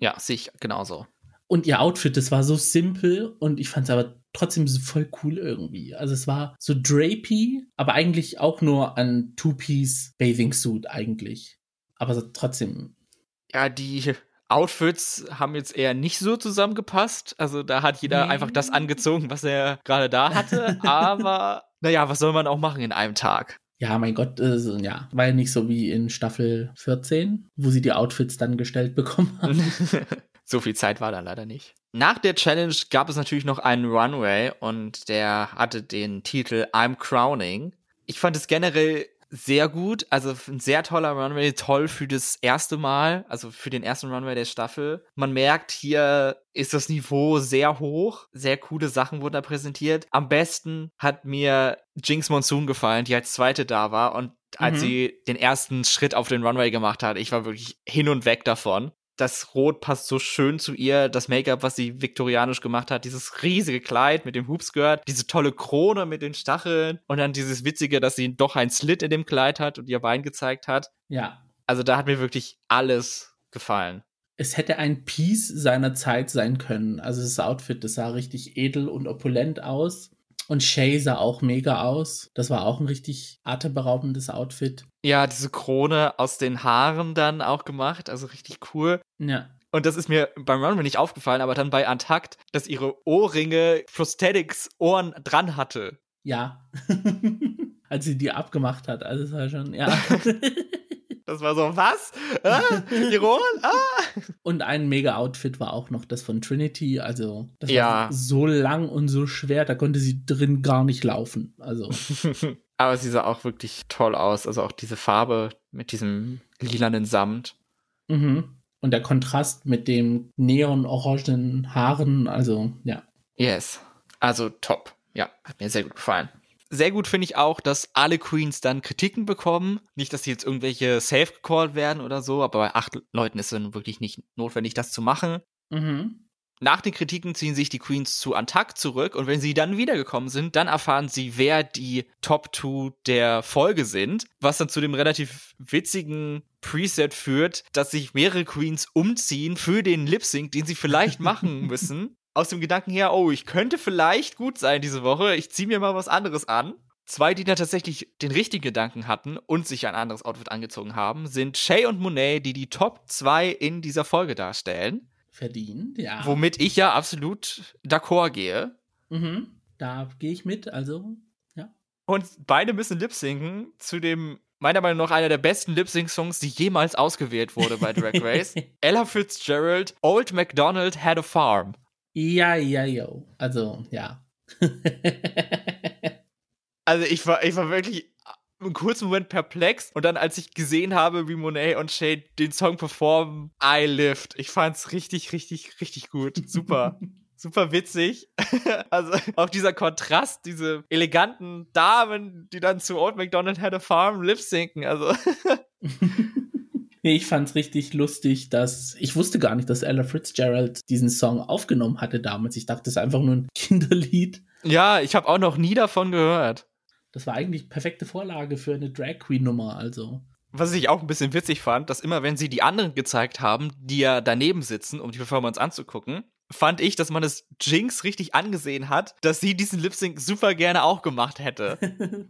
Ja, sehe ich genauso. Und ihr Outfit, das war so simpel und ich fand es aber trotzdem so voll cool irgendwie. Also es war so drapey, aber eigentlich auch nur ein Two-Piece Bathing Suit eigentlich. Aber so trotzdem. Ja, die Outfits haben jetzt eher nicht so zusammengepasst. Also da hat jeder nee. einfach das angezogen, was er gerade da hatte. aber naja, was soll man auch machen in einem Tag? Ja, mein Gott, äh, ja, war ja nicht so wie in Staffel 14, wo sie die Outfits dann gestellt bekommen haben. so viel Zeit war da leider nicht. Nach der Challenge gab es natürlich noch einen Runway und der hatte den Titel I'm Crowning. Ich fand es generell sehr gut. Also ein sehr toller Runway, toll für das erste Mal, also für den ersten Runway der Staffel. Man merkt, hier ist das Niveau sehr hoch. Sehr coole Sachen wurden da präsentiert. Am besten hat mir Jinx Monsoon gefallen, die als zweite da war und als Mhm. sie den ersten Schritt auf den Runway gemacht hat. Ich war wirklich hin und weg davon. Das Rot passt so schön zu ihr, das Make-up, was sie viktorianisch gemacht hat, dieses riesige Kleid mit dem Hoopskirt, diese tolle Krone mit den Stacheln und dann dieses Witzige, dass sie doch ein Slit in dem Kleid hat und ihr Bein gezeigt hat. Ja. Also da hat mir wirklich alles gefallen. Es hätte ein Piece seiner Zeit sein können. Also das Outfit, das sah richtig edel und opulent aus. Und Shay sah auch mega aus. Das war auch ein richtig atemberaubendes Outfit. Ja, diese Krone aus den Haaren dann auch gemacht, also richtig cool. Ja. Und das ist mir beim Runway nicht aufgefallen, aber dann bei Antakt, dass ihre Ohrringe Prosthetics Ohren dran hatte. Ja. Als sie die abgemacht hat. Also es war schon, ja. Das war so, was? Ah, Ohren? Ah! Und ein Mega-Outfit war auch noch das von Trinity. Also, das Ja. war so lang und so schwer, da konnte sie drin gar nicht laufen. Also, aber sie sah auch wirklich toll aus. Also auch diese Farbe mit diesem lilanen Samt. mhm. Und der Kontrast mit dem neon-orangenen Haaren, also, ja. Yes. Also top. Ja, hat mir sehr gut gefallen. Sehr gut finde ich auch, dass alle Queens dann Kritiken bekommen. Nicht, dass sie jetzt irgendwelche safe gecallt werden oder so, aber bei acht Leuten ist es dann wirklich nicht notwendig, das zu machen. Mhm. Nach den Kritiken ziehen sich die Queens zu Antakt zurück und wenn sie dann wiedergekommen sind, dann erfahren sie, wer die Top 2 der Folge sind, was dann zu dem relativ witzigen Preset führt, dass sich mehrere Queens umziehen für den Lip Sync, den sie vielleicht machen müssen. Aus dem Gedanken her, oh, ich könnte vielleicht gut sein diese Woche, ich ziehe mir mal was anderes an. Zwei, die da tatsächlich den richtigen Gedanken hatten und sich ein anderes Outfit angezogen haben, sind Shay und Monet, die die Top 2 in dieser Folge darstellen. Verdient, ja. Womit ich ja absolut d'accord gehe. Mhm. Da gehe ich mit, also, ja. Und beide müssen lip-sinken zu dem, meiner Meinung nach, einer der besten Lip-Sync-Songs, die jemals ausgewählt wurde bei Drag Race. Ella Fitzgerald, Old MacDonald Had a Farm. Ja, ja, yo. Also, ja. Also ich war, ich war wirklich einen kurzen Moment perplex und dann, als ich gesehen habe, wie Monet und Shay den Song performen, I lived. Ich fand's richtig, richtig, richtig gut. Super. Super witzig. also auch dieser Kontrast, diese eleganten Damen, die dann zu Old MacDonald Had a Farm lip sinken. Also Nee, ich fand's richtig lustig, dass ich wusste gar nicht, dass Ella Fitzgerald diesen Song aufgenommen hatte damals. Ich dachte, das ist einfach nur ein Kinderlied. ja, ich habe auch noch nie davon gehört. Das war eigentlich perfekte Vorlage für eine Drag Queen Nummer, also. Was ich auch ein bisschen witzig fand, dass immer, wenn sie die anderen gezeigt haben, die ja daneben sitzen, um die Performance anzugucken, fand ich, dass man es Jinx richtig angesehen hat, dass sie diesen Lip Sync super gerne auch gemacht hätte.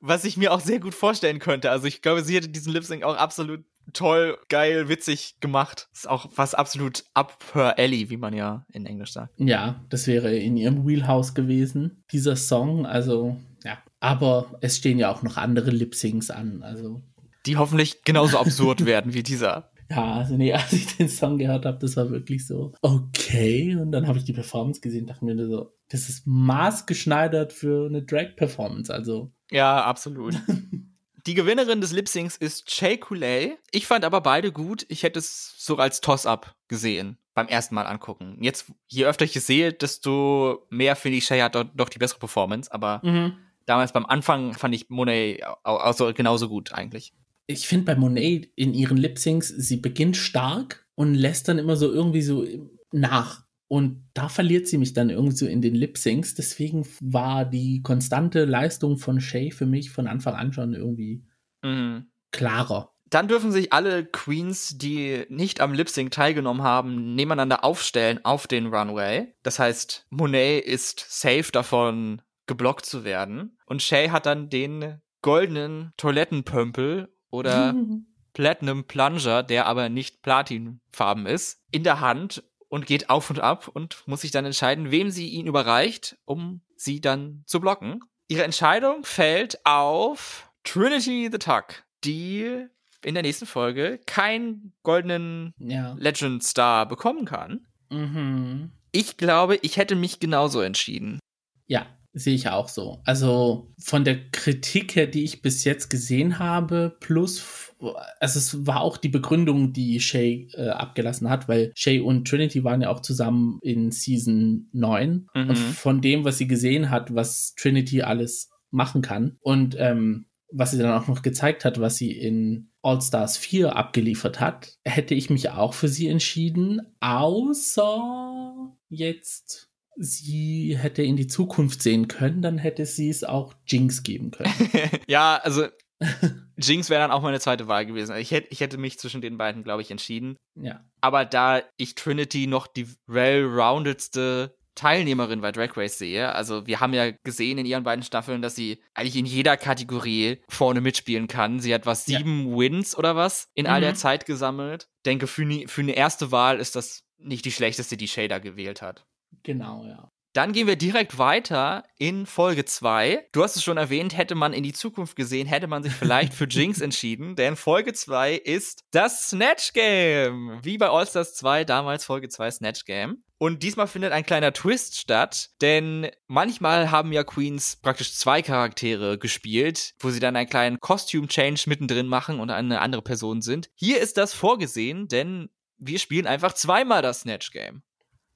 Was ich mir auch sehr gut vorstellen könnte. Also ich glaube, sie hätte diesen Lip Sync auch absolut toll, geil, witzig gemacht. Ist auch was absolut up her alley, wie man ja in Englisch sagt. ja, das wäre in ihrem Wheelhouse gewesen, dieser Song. Also, ja. Aber es stehen ja auch noch andere Lip Syncs an. Also, Die hoffentlich genauso absurd werden wie dieser. ja, also nee, als ich den Song gehört habe, das war wirklich so, okay. Und dann habe ich die Performance gesehen, dachte mir nur so, das ist maßgeschneidert für eine Drag-Performance. Also, Ja, absolut. Die Gewinnerin des Lip Syncs ist Shay Coulee. Ich fand aber beide gut. Ich hätte es so als Toss-Up gesehen beim ersten Mal angucken. Jetzt, je öfter ich es sehe, desto mehr finde ich, Shay hat doch, doch die bessere Performance. Aber mhm. damals beim Anfang fand ich Monet also genauso gut eigentlich. ich finde bei Monet in ihren Lip-Syncs, sie beginnt stark und lässt dann immer so irgendwie so nach. Und da verliert sie mich dann irgendwie so in den Lip-Syncs. Deswegen war die konstante Leistung von Shay für mich von Anfang an schon irgendwie Mhm. klarer. Dann dürfen sich alle Queens, die nicht am Lip Sync teilgenommen haben, nebeneinander aufstellen auf den Runway. Das heißt, Monet ist safe davon, geblockt zu werden. Und Shay hat dann den goldenen Toilettenpömpel oder Platinum Plunger, der aber nicht platinfarben ist, in der Hand und geht auf und ab und muss sich dann entscheiden, wem sie ihn überreicht, um sie dann zu blocken. Ihre Entscheidung fällt auf Trinity the Tuck, die in der nächsten Folge keinen goldenen ja. Legend Star bekommen kann. Mhm. Ich glaube, ich hätte mich genauso entschieden. Ja, sehe ich auch so. Also von der Kritik her, die ich bis jetzt gesehen habe, plus, also es war auch die Begründung, die Shay äh, abgelassen hat, weil Shay und Trinity waren ja auch zusammen in Season 9 Mhm. und von dem, was sie gesehen hat, was Trinity alles machen kann und ähm, was sie dann auch noch gezeigt hat, was sie in All-Stars 4 abgeliefert hat, hätte ich mich auch für sie entschieden, außer jetzt sie hätte in die Zukunft sehen können, dann hätte sie es auch Jinx geben können. ja, also Jinx wäre dann auch meine zweite Wahl gewesen. Ich hätte, ich hätte mich zwischen den beiden, glaube ich, entschieden. Ja. Aber da ich Trinity noch die well-roundedste Teilnehmerin bei Drag Race sehe, also wir haben ja gesehen in ihren beiden Staffeln, dass sie eigentlich in jeder Kategorie vorne mitspielen kann. Sie hat was sieben ja. Wins oder was in mhm. all der mhm. Zeit gesammelt. Denke, für, für eine erste Wahl ist das nicht die schlechteste, die Shader gewählt hat. Genau, ja. Dann gehen wir direkt weiter in Folge 2. Du hast es schon erwähnt, hätte man in die Zukunft gesehen, hätte man sich vielleicht für Jinx entschieden, denn Folge 2 ist das Snatch Game. Wie bei All-Stars 2, damals Folge 2 Snatch Game. Und diesmal findet ein kleiner Twist statt, denn manchmal haben ja Queens praktisch zwei Charaktere gespielt, wo sie dann einen kleinen Costume-Change mittendrin machen und eine andere Person sind. Hier ist das vorgesehen, denn wir spielen einfach zweimal das Snatch Game.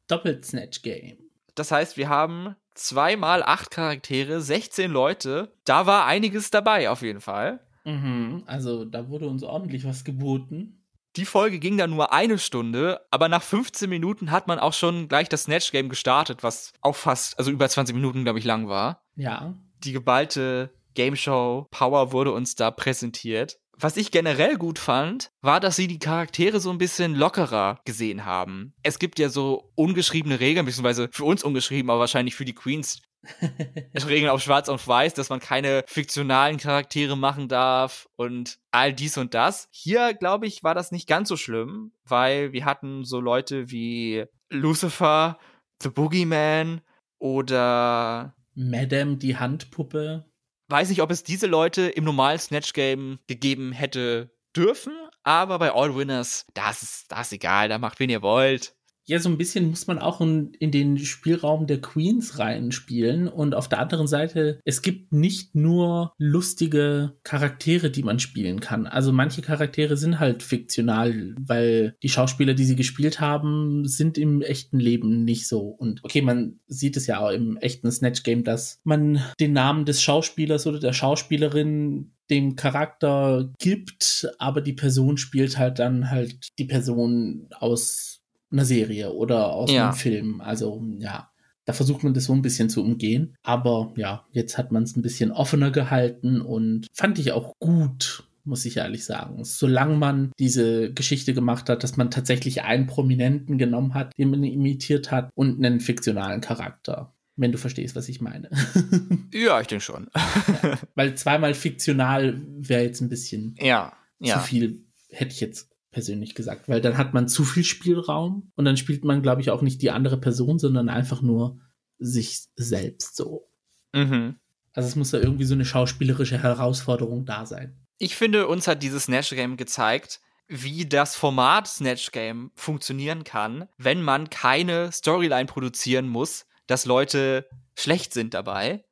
Doppelt Snatch Game. Das heißt, wir haben zweimal acht Charaktere, 16 Leute. Da war einiges dabei, auf jeden Fall. Mhm, also da wurde uns ordentlich was geboten. Die Folge ging dann nur eine Stunde, aber nach 15 Minuten hat man auch schon gleich das Snatch Game gestartet, was auch fast, also über 20 Minuten, glaube ich, lang war. Ja. Die geballte Game Show Power wurde uns da präsentiert. Was ich generell gut fand, war, dass sie die Charaktere so ein bisschen lockerer gesehen haben. Es gibt ja so ungeschriebene Regeln, beziehungsweise für uns ungeschrieben, aber wahrscheinlich für die Queens Regeln auf Schwarz und Weiß, dass man keine fiktionalen Charaktere machen darf und all dies und das. Hier, glaube ich, war das nicht ganz so schlimm, weil wir hatten so Leute wie Lucifer, The Boogeyman oder Madame, die Handpuppe weiß nicht, ob es diese Leute im normalen Snatch-Game gegeben hätte dürfen, aber bei All Winners, das ist, das ist egal, da macht, wen ihr wollt ja, so ein bisschen muss man auch in, in den Spielraum der Queens reinspielen. Und auf der anderen Seite, es gibt nicht nur lustige Charaktere, die man spielen kann. Also manche Charaktere sind halt fiktional, weil die Schauspieler, die sie gespielt haben, sind im echten Leben nicht so. Und okay, man sieht es ja auch im echten Snatch-Game, dass man den Namen des Schauspielers oder der Schauspielerin dem Charakter gibt, aber die Person spielt halt dann halt die Person aus einer Serie oder aus ja. einem Film. Also ja, da versucht man das so ein bisschen zu umgehen. Aber ja, jetzt hat man es ein bisschen offener gehalten und fand ich auch gut, muss ich ehrlich sagen. Solange man diese Geschichte gemacht hat, dass man tatsächlich einen Prominenten genommen hat, den man imitiert hat und einen fiktionalen Charakter. Wenn du verstehst, was ich meine. ja, ich denke schon. ja, weil zweimal fiktional wäre jetzt ein bisschen ja, zu viel, hätte ich jetzt persönlich gesagt, weil dann hat man zu viel Spielraum und dann spielt man, glaube ich, auch nicht die andere Person, sondern einfach nur sich selbst so. Mhm. Also es muss da irgendwie so eine schauspielerische Herausforderung da sein. Ich finde, uns hat dieses Snatch Game gezeigt, wie das Format Snatch Game funktionieren kann, wenn man keine Storyline produzieren muss, dass Leute schlecht sind dabei.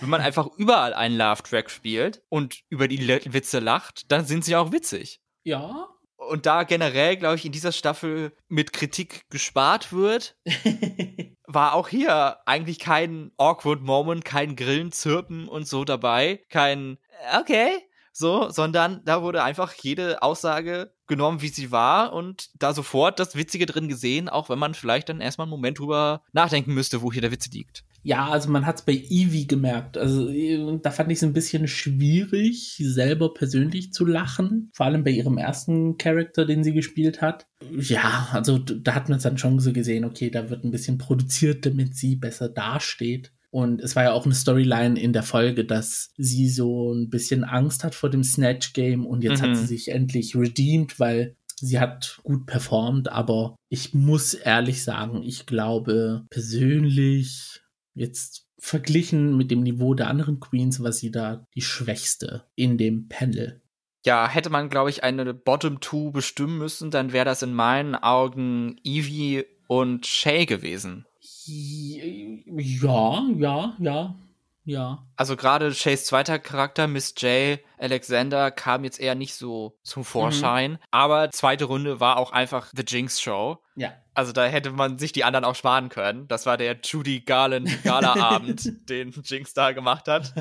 Wenn man einfach überall einen Love-Track spielt und über die Witze lacht, dann sind sie auch witzig. Ja, und da generell, glaube ich, in dieser Staffel mit Kritik gespart wird, war auch hier eigentlich kein awkward Moment, kein Grillen, Zirpen und so dabei, kein okay, so, sondern da wurde einfach jede Aussage genommen, wie sie war und da sofort das Witzige drin gesehen, auch wenn man vielleicht dann erstmal einen Moment drüber nachdenken müsste, wo hier der Witz liegt. Ja, also man hat es bei Eevee gemerkt. Also da fand ich es ein bisschen schwierig, selber persönlich zu lachen. Vor allem bei ihrem ersten Charakter, den sie gespielt hat. Ja, also da hat man es dann schon so gesehen, okay, da wird ein bisschen produziert, damit sie besser dasteht. Und es war ja auch eine Storyline in der Folge, dass sie so ein bisschen Angst hat vor dem Snatch Game und jetzt mhm. hat sie sich endlich redeemed, weil sie hat gut performt, aber ich muss ehrlich sagen, ich glaube persönlich Jetzt verglichen mit dem Niveau der anderen Queens war sie da die schwächste in dem Panel. Ja, hätte man, glaube ich, eine Bottom Two bestimmen müssen, dann wäre das in meinen Augen Evie und Shay gewesen. Ja, ja, ja. Ja. Also gerade Shays zweiter Charakter, Miss J. Alexander, kam jetzt eher nicht so zum Vorschein. Mhm. Aber zweite Runde war auch einfach The Jinx Show. Ja. Also da hätte man sich die anderen auch sparen können. Das war der Judy Garland Gala-Abend, den Jinx da gemacht hat.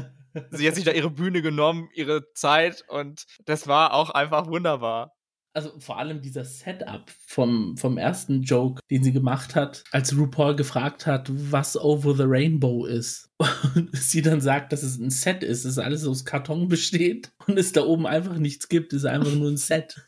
Sie hat sich da ihre Bühne genommen, ihre Zeit und das war auch einfach wunderbar. Also vor allem dieser Setup vom, vom ersten Joke, den sie gemacht hat, als RuPaul gefragt hat, was Over the Rainbow ist. Und sie dann sagt, dass es ein Set ist, dass alles aus Karton besteht und es da oben einfach nichts gibt, es ist einfach nur ein Set.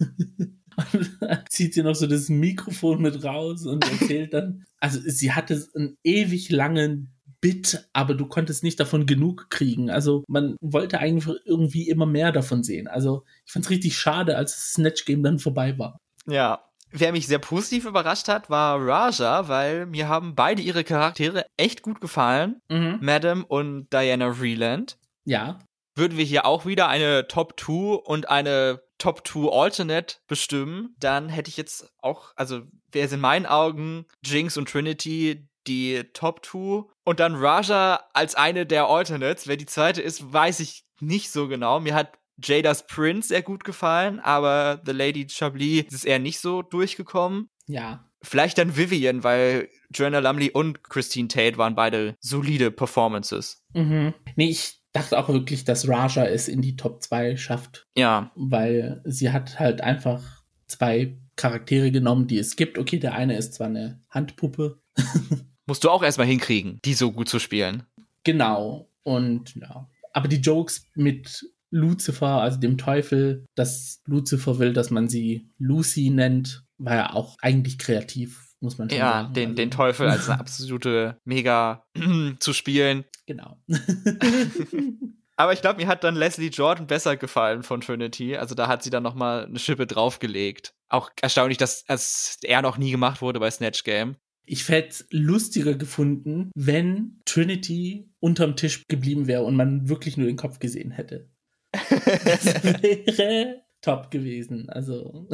Und zieht sie noch so das Mikrofon mit raus und erzählt dann, also sie hatte einen ewig langen Bit, aber du konntest nicht davon genug kriegen. Also man wollte eigentlich irgendwie immer mehr davon sehen. Also ich fand es richtig schade, als das Snatch Game dann vorbei war. Ja. Wer mich sehr positiv überrascht hat, war Raja, weil mir haben beide ihre Charaktere echt gut gefallen. Mhm. Madam und Diana Vreeland. Ja. Würden wir hier auch wieder eine Top 2 und eine Top 2 Alternate bestimmen, dann hätte ich jetzt auch, also wäre es in meinen Augen Jinx und Trinity die Top 2 und dann Raja als eine der Alternates. Wer die zweite ist, weiß ich nicht so genau. Mir hat Jada's Prince sehr gut gefallen, aber The Lady Chablis ist eher nicht so durchgekommen. Ja. Vielleicht dann Vivian, weil Joanna Lumley und Christine Tate waren beide solide Performances. Mhm. Nee, ich dachte auch wirklich, dass Raja es in die Top 2 schafft. Ja. Weil sie hat halt einfach zwei Charaktere genommen, die es gibt. Okay, der eine ist zwar eine Handpuppe. Musst du auch erstmal hinkriegen, die so gut zu spielen. Genau. Und ja. Aber die Jokes mit Lucifer, also dem Teufel, dass Lucifer will, dass man sie Lucy nennt, war ja auch eigentlich kreativ, muss man schon ja, sagen. Ja, den, also, den Teufel als eine absolute Mega zu spielen. Genau. Aber ich glaube, mir hat dann Leslie Jordan besser gefallen von Trinity. Also da hat sie dann noch mal eine Schippe draufgelegt. Auch erstaunlich, dass es er noch nie gemacht wurde bei Snatch Game. Ich hätte es lustiger gefunden, wenn Trinity unterm Tisch geblieben wäre und man wirklich nur den Kopf gesehen hätte. das wäre top gewesen. Also.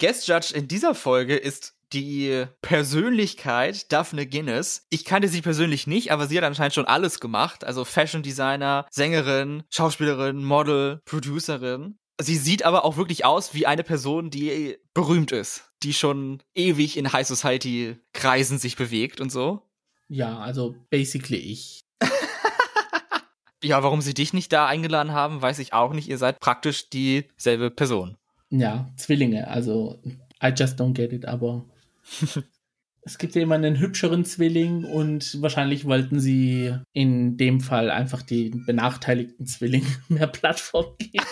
Guest Judge in dieser Folge ist die Persönlichkeit Daphne Guinness. Ich kannte sie persönlich nicht, aber sie hat anscheinend schon alles gemacht. Also Fashion Designer, Sängerin, Schauspielerin, Model, Producerin. Sie sieht aber auch wirklich aus wie eine Person, die berühmt ist, die schon ewig in High Society Kreisen sich bewegt und so. Ja, also basically ich. ja, warum sie dich nicht da eingeladen haben, weiß ich auch nicht. Ihr seid praktisch dieselbe Person. Ja, Zwillinge, also I just don't get it, aber es gibt ja immer einen hübscheren Zwilling und wahrscheinlich wollten sie in dem Fall einfach den benachteiligten Zwilling mehr Plattform geben.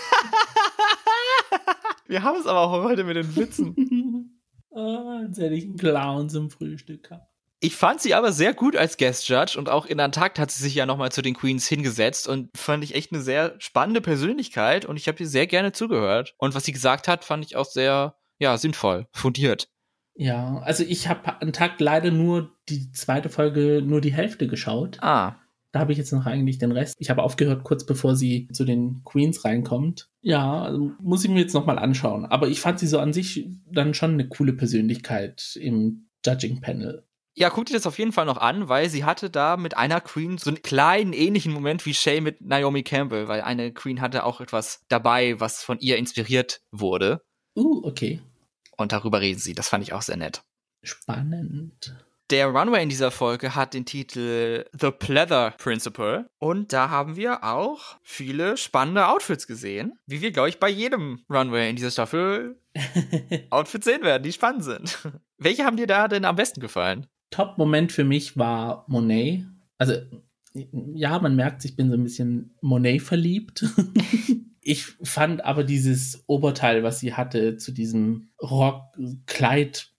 Wir haben es aber auch heute mit den Witzen. oh, jetzt hätte ich einen Clown zum Frühstück gehabt. Ich fand sie aber sehr gut als Guest Judge und auch in Antakt hat sie sich ja nochmal zu den Queens hingesetzt und fand ich echt eine sehr spannende Persönlichkeit und ich habe ihr sehr gerne zugehört. Und was sie gesagt hat, fand ich auch sehr, ja, sinnvoll, fundiert. Ja, also ich habe Antakt leider nur die zweite Folge nur die Hälfte geschaut. Ah. Da habe ich jetzt noch eigentlich den Rest. Ich habe aufgehört, kurz bevor sie zu den Queens reinkommt. Ja, also muss ich mir jetzt nochmal anschauen. Aber ich fand sie so an sich dann schon eine coole Persönlichkeit im Judging Panel. Ja, guck dir das auf jeden Fall noch an, weil sie hatte da mit einer Queen so einen kleinen ähnlichen Moment wie Shay mit Naomi Campbell, weil eine Queen hatte auch etwas dabei, was von ihr inspiriert wurde. Uh, okay. Und darüber reden sie. Das fand ich auch sehr nett. Spannend. Der Runway in dieser Folge hat den Titel The Pleather Principle. Und da haben wir auch viele spannende Outfits gesehen. Wie wir, glaube ich, bei jedem Runway in dieser Staffel Outfits sehen werden, die spannend sind. Welche haben dir da denn am besten gefallen? Top-Moment für mich war Monet. Also, ja, man merkt, ich bin so ein bisschen Monet verliebt. Ich fand aber dieses Oberteil, was sie hatte, zu diesem Rockkleid,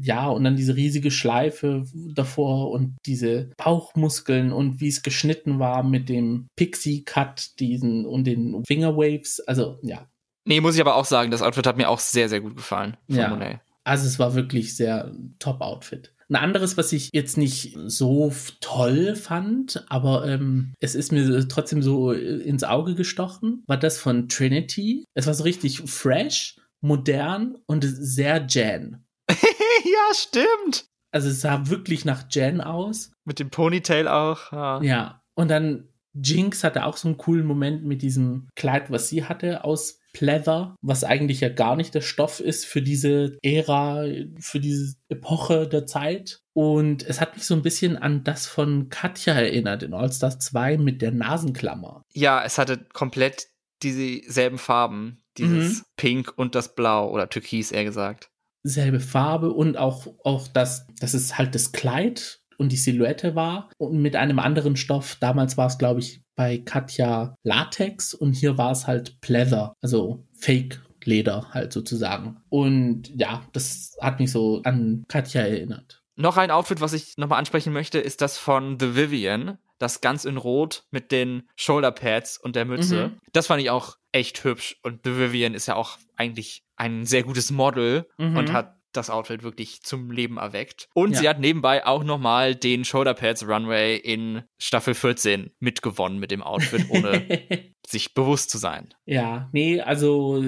ja, und dann diese riesige Schleife davor und diese Bauchmuskeln und wie es geschnitten war mit dem Pixie-Cut, diesen und den Fingerwaves. Also, ja. Nee, muss ich aber auch sagen, das Outfit hat mir auch sehr, sehr gut gefallen. ja. Monet. Also, es war wirklich sehr Top-Outfit. Ein anderes, was ich jetzt nicht so toll fand, aber ähm, es ist mir trotzdem so ins Auge gestochen, war das von Trinity. Es war so richtig fresh, modern und sehr Jan. ja, stimmt. Also es sah wirklich nach Jan aus. Mit dem Ponytail auch. Ja. ja. Und dann Jinx hatte auch so einen coolen Moment mit diesem Kleid, was sie hatte aus Pleather, was eigentlich ja gar nicht der Stoff ist für diese Ära, für diese Epoche der Zeit. Und es hat mich so ein bisschen an das von Katja erinnert in All Stars 2 mit der Nasenklammer. Ja, es hatte komplett dieselben Farben. Dieses mhm. Pink und das Blau oder Türkis eher gesagt. Selbe Farbe und auch, auch das, das ist halt das Kleid und die Silhouette war und mit einem anderen Stoff. Damals war es, glaube ich, bei Katja Latex und hier war es halt Pleather, also Fake Leder halt sozusagen. Und ja, das hat mich so an Katja erinnert. Noch ein Outfit, was ich nochmal ansprechen möchte, ist das von The Vivian. Das ganz in Rot mit den Shoulderpads und der Mütze. Mhm. Das fand ich auch echt hübsch. Und The Vivian ist ja auch eigentlich ein sehr gutes Model mhm. und hat das Outfit wirklich zum Leben erweckt. Und ja. sie hat nebenbei auch nochmal den Shoulderpads Runway in Staffel 14 mitgewonnen mit dem Outfit, ohne sich bewusst zu sein. Ja, nee, also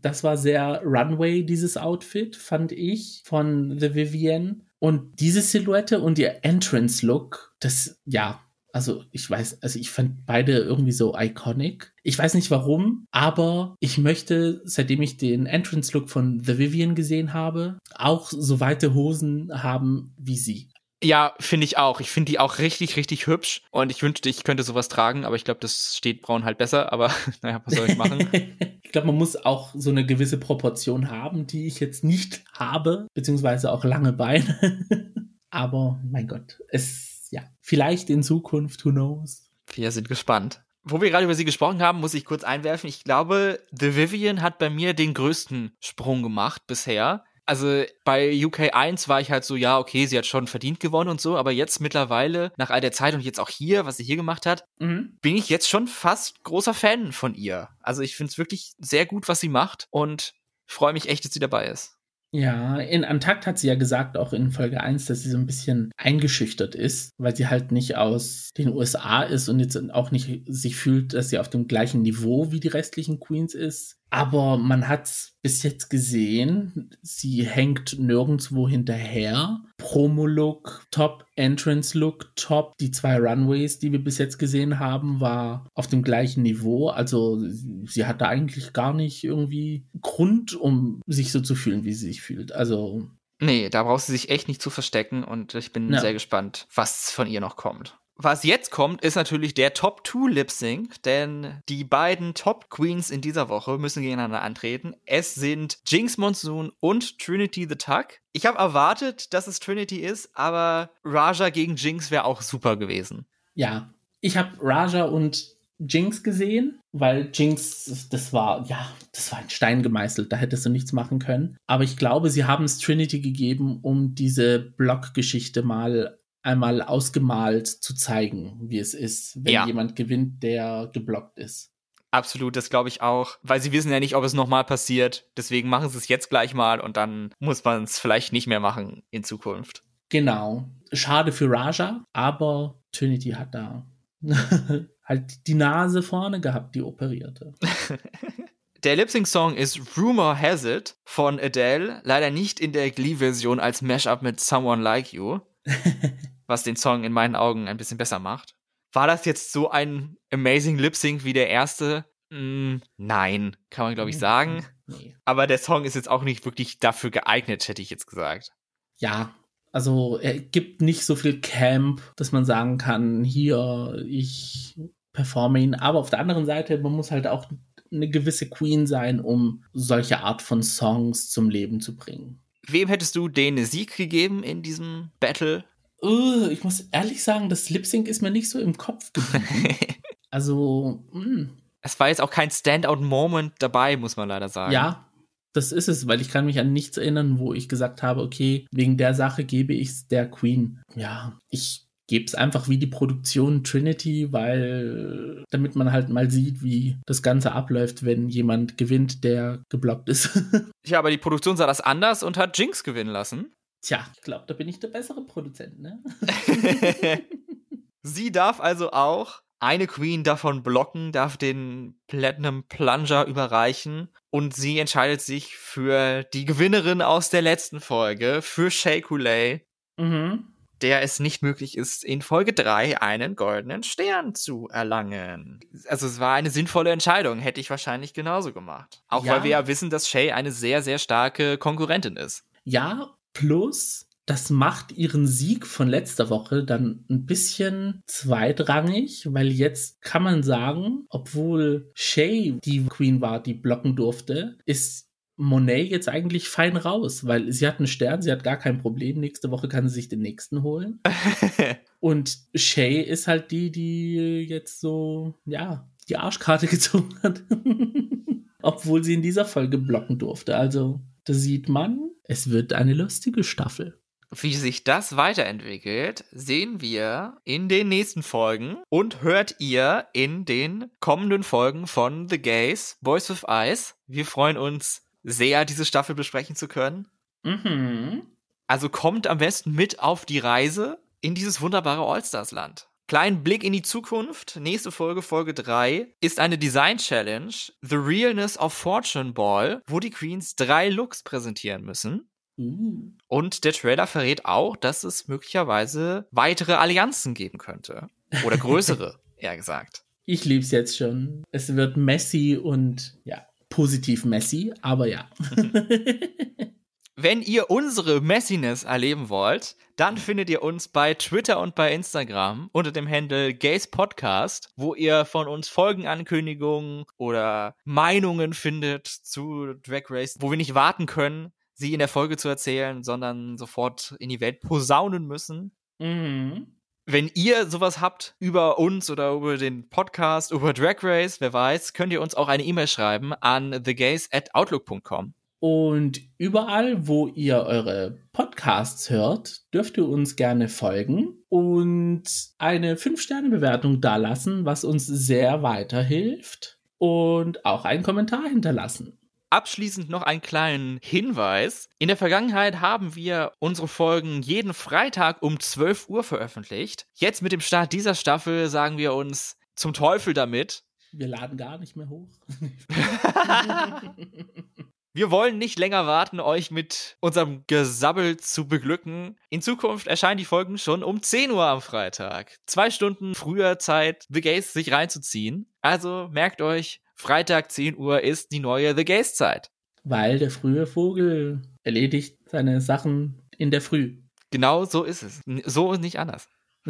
das war sehr Runway, dieses Outfit, fand ich, von The Vivienne. Und diese Silhouette und ihr Entrance-Look, das, ja, also ich weiß, also ich fand beide irgendwie so iconic. Ich weiß nicht warum, aber ich möchte, seitdem ich den Entrance-Look von The Vivian gesehen habe, auch so weite Hosen haben wie sie. Ja, finde ich auch. Ich finde die auch richtig, richtig hübsch. Und ich wünschte, ich könnte sowas tragen, aber ich glaube, das steht Braun halt besser. Aber naja, was soll ich machen? ich glaube, man muss auch so eine gewisse Proportion haben, die ich jetzt nicht habe, beziehungsweise auch lange Beine. aber mein Gott, es ja, vielleicht in Zukunft, who knows. Wir sind gespannt. Wo wir gerade über sie gesprochen haben, muss ich kurz einwerfen. Ich glaube, The Vivian hat bei mir den größten Sprung gemacht bisher. Also bei UK 1 war ich halt so, ja, okay, sie hat schon verdient gewonnen und so, aber jetzt mittlerweile, nach all der Zeit und jetzt auch hier, was sie hier gemacht hat, mhm. bin ich jetzt schon fast großer Fan von ihr. Also ich finde es wirklich sehr gut, was sie macht und freue mich echt, dass sie dabei ist. Ja, in Antakt hat sie ja gesagt, auch in Folge 1, dass sie so ein bisschen eingeschüchtert ist, weil sie halt nicht aus den USA ist und jetzt auch nicht sich fühlt, dass sie auf dem gleichen Niveau wie die restlichen Queens ist. Aber man hat bis jetzt gesehen, sie hängt nirgendwo hinterher. Promo-Look, Top, Entrance-Look, Top. Die zwei Runways, die wir bis jetzt gesehen haben, war auf dem gleichen Niveau. Also sie hatte eigentlich gar nicht irgendwie Grund, um sich so zu fühlen, wie sie sich fühlt. Also. Nee, da braucht sie sich echt nicht zu verstecken und ich bin ja. sehr gespannt, was von ihr noch kommt. Was jetzt kommt, ist natürlich der Top 2 Lip Sync, denn die beiden Top Queens in dieser Woche müssen gegeneinander antreten. Es sind Jinx Monsoon und Trinity the Tuck. Ich habe erwartet, dass es Trinity ist, aber Raja gegen Jinx wäre auch super gewesen. Ja, ich habe Raja und Jinx gesehen, weil Jinx, das war, ja, das war ein Stein gemeißelt, da hättest du nichts machen können. Aber ich glaube, sie haben es Trinity gegeben, um diese Blockgeschichte mal einmal ausgemalt zu zeigen, wie es ist, wenn ja. jemand gewinnt, der geblockt ist. Absolut, das glaube ich auch, weil sie wissen ja nicht, ob es nochmal passiert. Deswegen machen sie es jetzt gleich mal und dann muss man es vielleicht nicht mehr machen in Zukunft. Genau. Schade für Raja, aber Trinity hat da halt die Nase vorne gehabt, die operierte. Der Lip-Sync-Song ist Rumor Has It von Adele, leider nicht in der Glee-Version als Mashup mit Someone Like You. Was den Song in meinen Augen ein bisschen besser macht. War das jetzt so ein amazing Lip Sync wie der erste? Mm, nein, kann man glaube ich sagen. Nee. Aber der Song ist jetzt auch nicht wirklich dafür geeignet, hätte ich jetzt gesagt. Ja, also er gibt nicht so viel Camp, dass man sagen kann, hier, ich performe ihn. Aber auf der anderen Seite, man muss halt auch eine gewisse Queen sein, um solche Art von Songs zum Leben zu bringen. Wem hättest du den Sieg gegeben in diesem Battle? Uh, ich muss ehrlich sagen, das Lip Sync ist mir nicht so im Kopf geblieben. also, mh. Hm. Es war jetzt auch kein Standout-Moment dabei, muss man leider sagen. Ja, das ist es, weil ich kann mich an nichts erinnern, wo ich gesagt habe, okay, wegen der Sache gebe ich es der Queen. Ja, ich gebe es einfach wie die Produktion Trinity, weil damit man halt mal sieht, wie das Ganze abläuft, wenn jemand gewinnt, der geblockt ist. ja, aber die Produktion sah das anders und hat Jinx gewinnen lassen. Tja, ich glaube, da bin ich der bessere Produzent, ne? Sie darf also auch eine Queen davon blocken, darf den Platinum Plunger überreichen und sie entscheidet sich für die Gewinnerin aus der letzten Folge, für Shea Coulee. Mhm. Der es nicht möglich ist, in Folge 3 einen goldenen Stern zu erlangen. Also es war eine sinnvolle Entscheidung, hätte ich wahrscheinlich genauso gemacht. Auch Ja. weil wir ja wissen, dass Shay eine sehr, sehr starke Konkurrentin ist. Ja, plus das macht ihren Sieg von letzter Woche dann ein bisschen zweitrangig, weil jetzt kann man sagen, obwohl Shay die Queen war, die blocken durfte, ist Monet jetzt eigentlich fein raus, weil sie hat einen Stern, sie hat gar kein Problem. Nächste Woche kann sie sich den nächsten holen. Und Shay ist halt die, die jetzt so, ja, die Arschkarte gezogen hat. Obwohl sie in dieser Folge blocken durfte. Also, da sieht man, es wird eine lustige Staffel. Wie sich das weiterentwickelt, sehen wir in den nächsten Folgen und hört ihr in den kommenden Folgen von The Gays, Boys with Eyes. Wir freuen uns sehr, diese Staffel besprechen zu können. Mhm. Also kommt am besten mit auf die Reise in dieses wunderbare All-Stars-Land. Kleinen Blick in die Zukunft. Nächste Folge, Folge 3, ist eine Design-Challenge, The Realness of Fortune Ball, wo die Queens drei Looks präsentieren müssen. Uh. Und der Trailer verrät auch, dass es möglicherweise weitere Allianzen geben könnte. Oder größere, eher gesagt. Ich lieb's jetzt schon. Es wird messy und ja, positiv messy, aber ja. Wenn ihr unsere Messiness erleben wollt, dann findet ihr uns bei Twitter und bei Instagram unter dem Handle Gays Podcast, wo ihr von uns Folgenankündigungen oder Meinungen findet zu Drag Race, wo wir nicht warten können, sie in der Folge zu erzählen, sondern sofort in die Welt posaunen müssen. mhm. Wenn ihr sowas habt über uns oder über den Podcast, über Drag Race, wer weiß, könnt ihr uns auch eine E-Mail schreiben an thegays at outlook.com. Und überall, wo ihr eure Podcasts hört, dürft ihr uns gerne folgen und eine 5-Sterne-Bewertung dalassen, was uns sehr weiterhilft. Und auch einen Kommentar hinterlassen. Abschließend noch einen kleinen Hinweis. In der Vergangenheit haben wir unsere Folgen jeden Freitag um 12 Uhr veröffentlicht. Jetzt mit dem Start dieser Staffel sagen wir uns zum Teufel damit. Wir laden gar nicht mehr hoch. Wir wollen nicht länger warten, euch mit unserem Gesabbel zu beglücken. In Zukunft erscheinen die Folgen schon um 10 Uhr am Freitag. Zwei Stunden früher Zeit, The Gays sich reinzuziehen. Also merkt euch, Freitag 10 Uhr ist die neue The Gays Zeit. Weil der frühe Vogel erledigt seine Sachen in der Früh. Genau so ist es. So und nicht anders.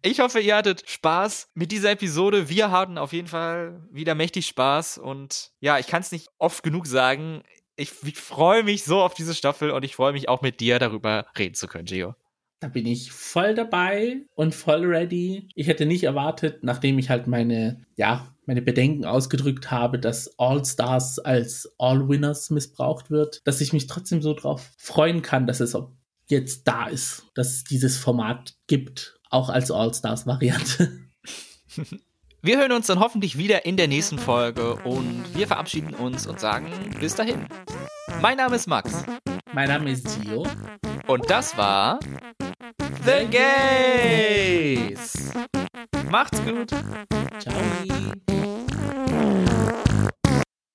Ich hoffe, ihr hattet Spaß mit dieser Episode. Wir hatten auf jeden Fall wieder mächtig Spaß und ja, ich kann es nicht oft genug sagen. Ich, ich freue mich so auf diese Staffel und ich freue mich auch mit dir darüber reden zu können, Gio. Da bin ich voll dabei und voll ready. Ich hätte nicht erwartet, nachdem ich halt meine, ja, meine Bedenken ausgedrückt habe, dass All Stars als All Winners missbraucht wird, dass ich mich trotzdem so drauf freuen kann, dass es jetzt da ist, dass es dieses Format gibt, auch als All Stars Variante. Wir hören uns dann hoffentlich wieder in der nächsten Folge und wir verabschieden uns und sagen bis dahin. Mein Name ist Max mein Name ist Gio. und das war The Gays. Macht's gut. Ciao.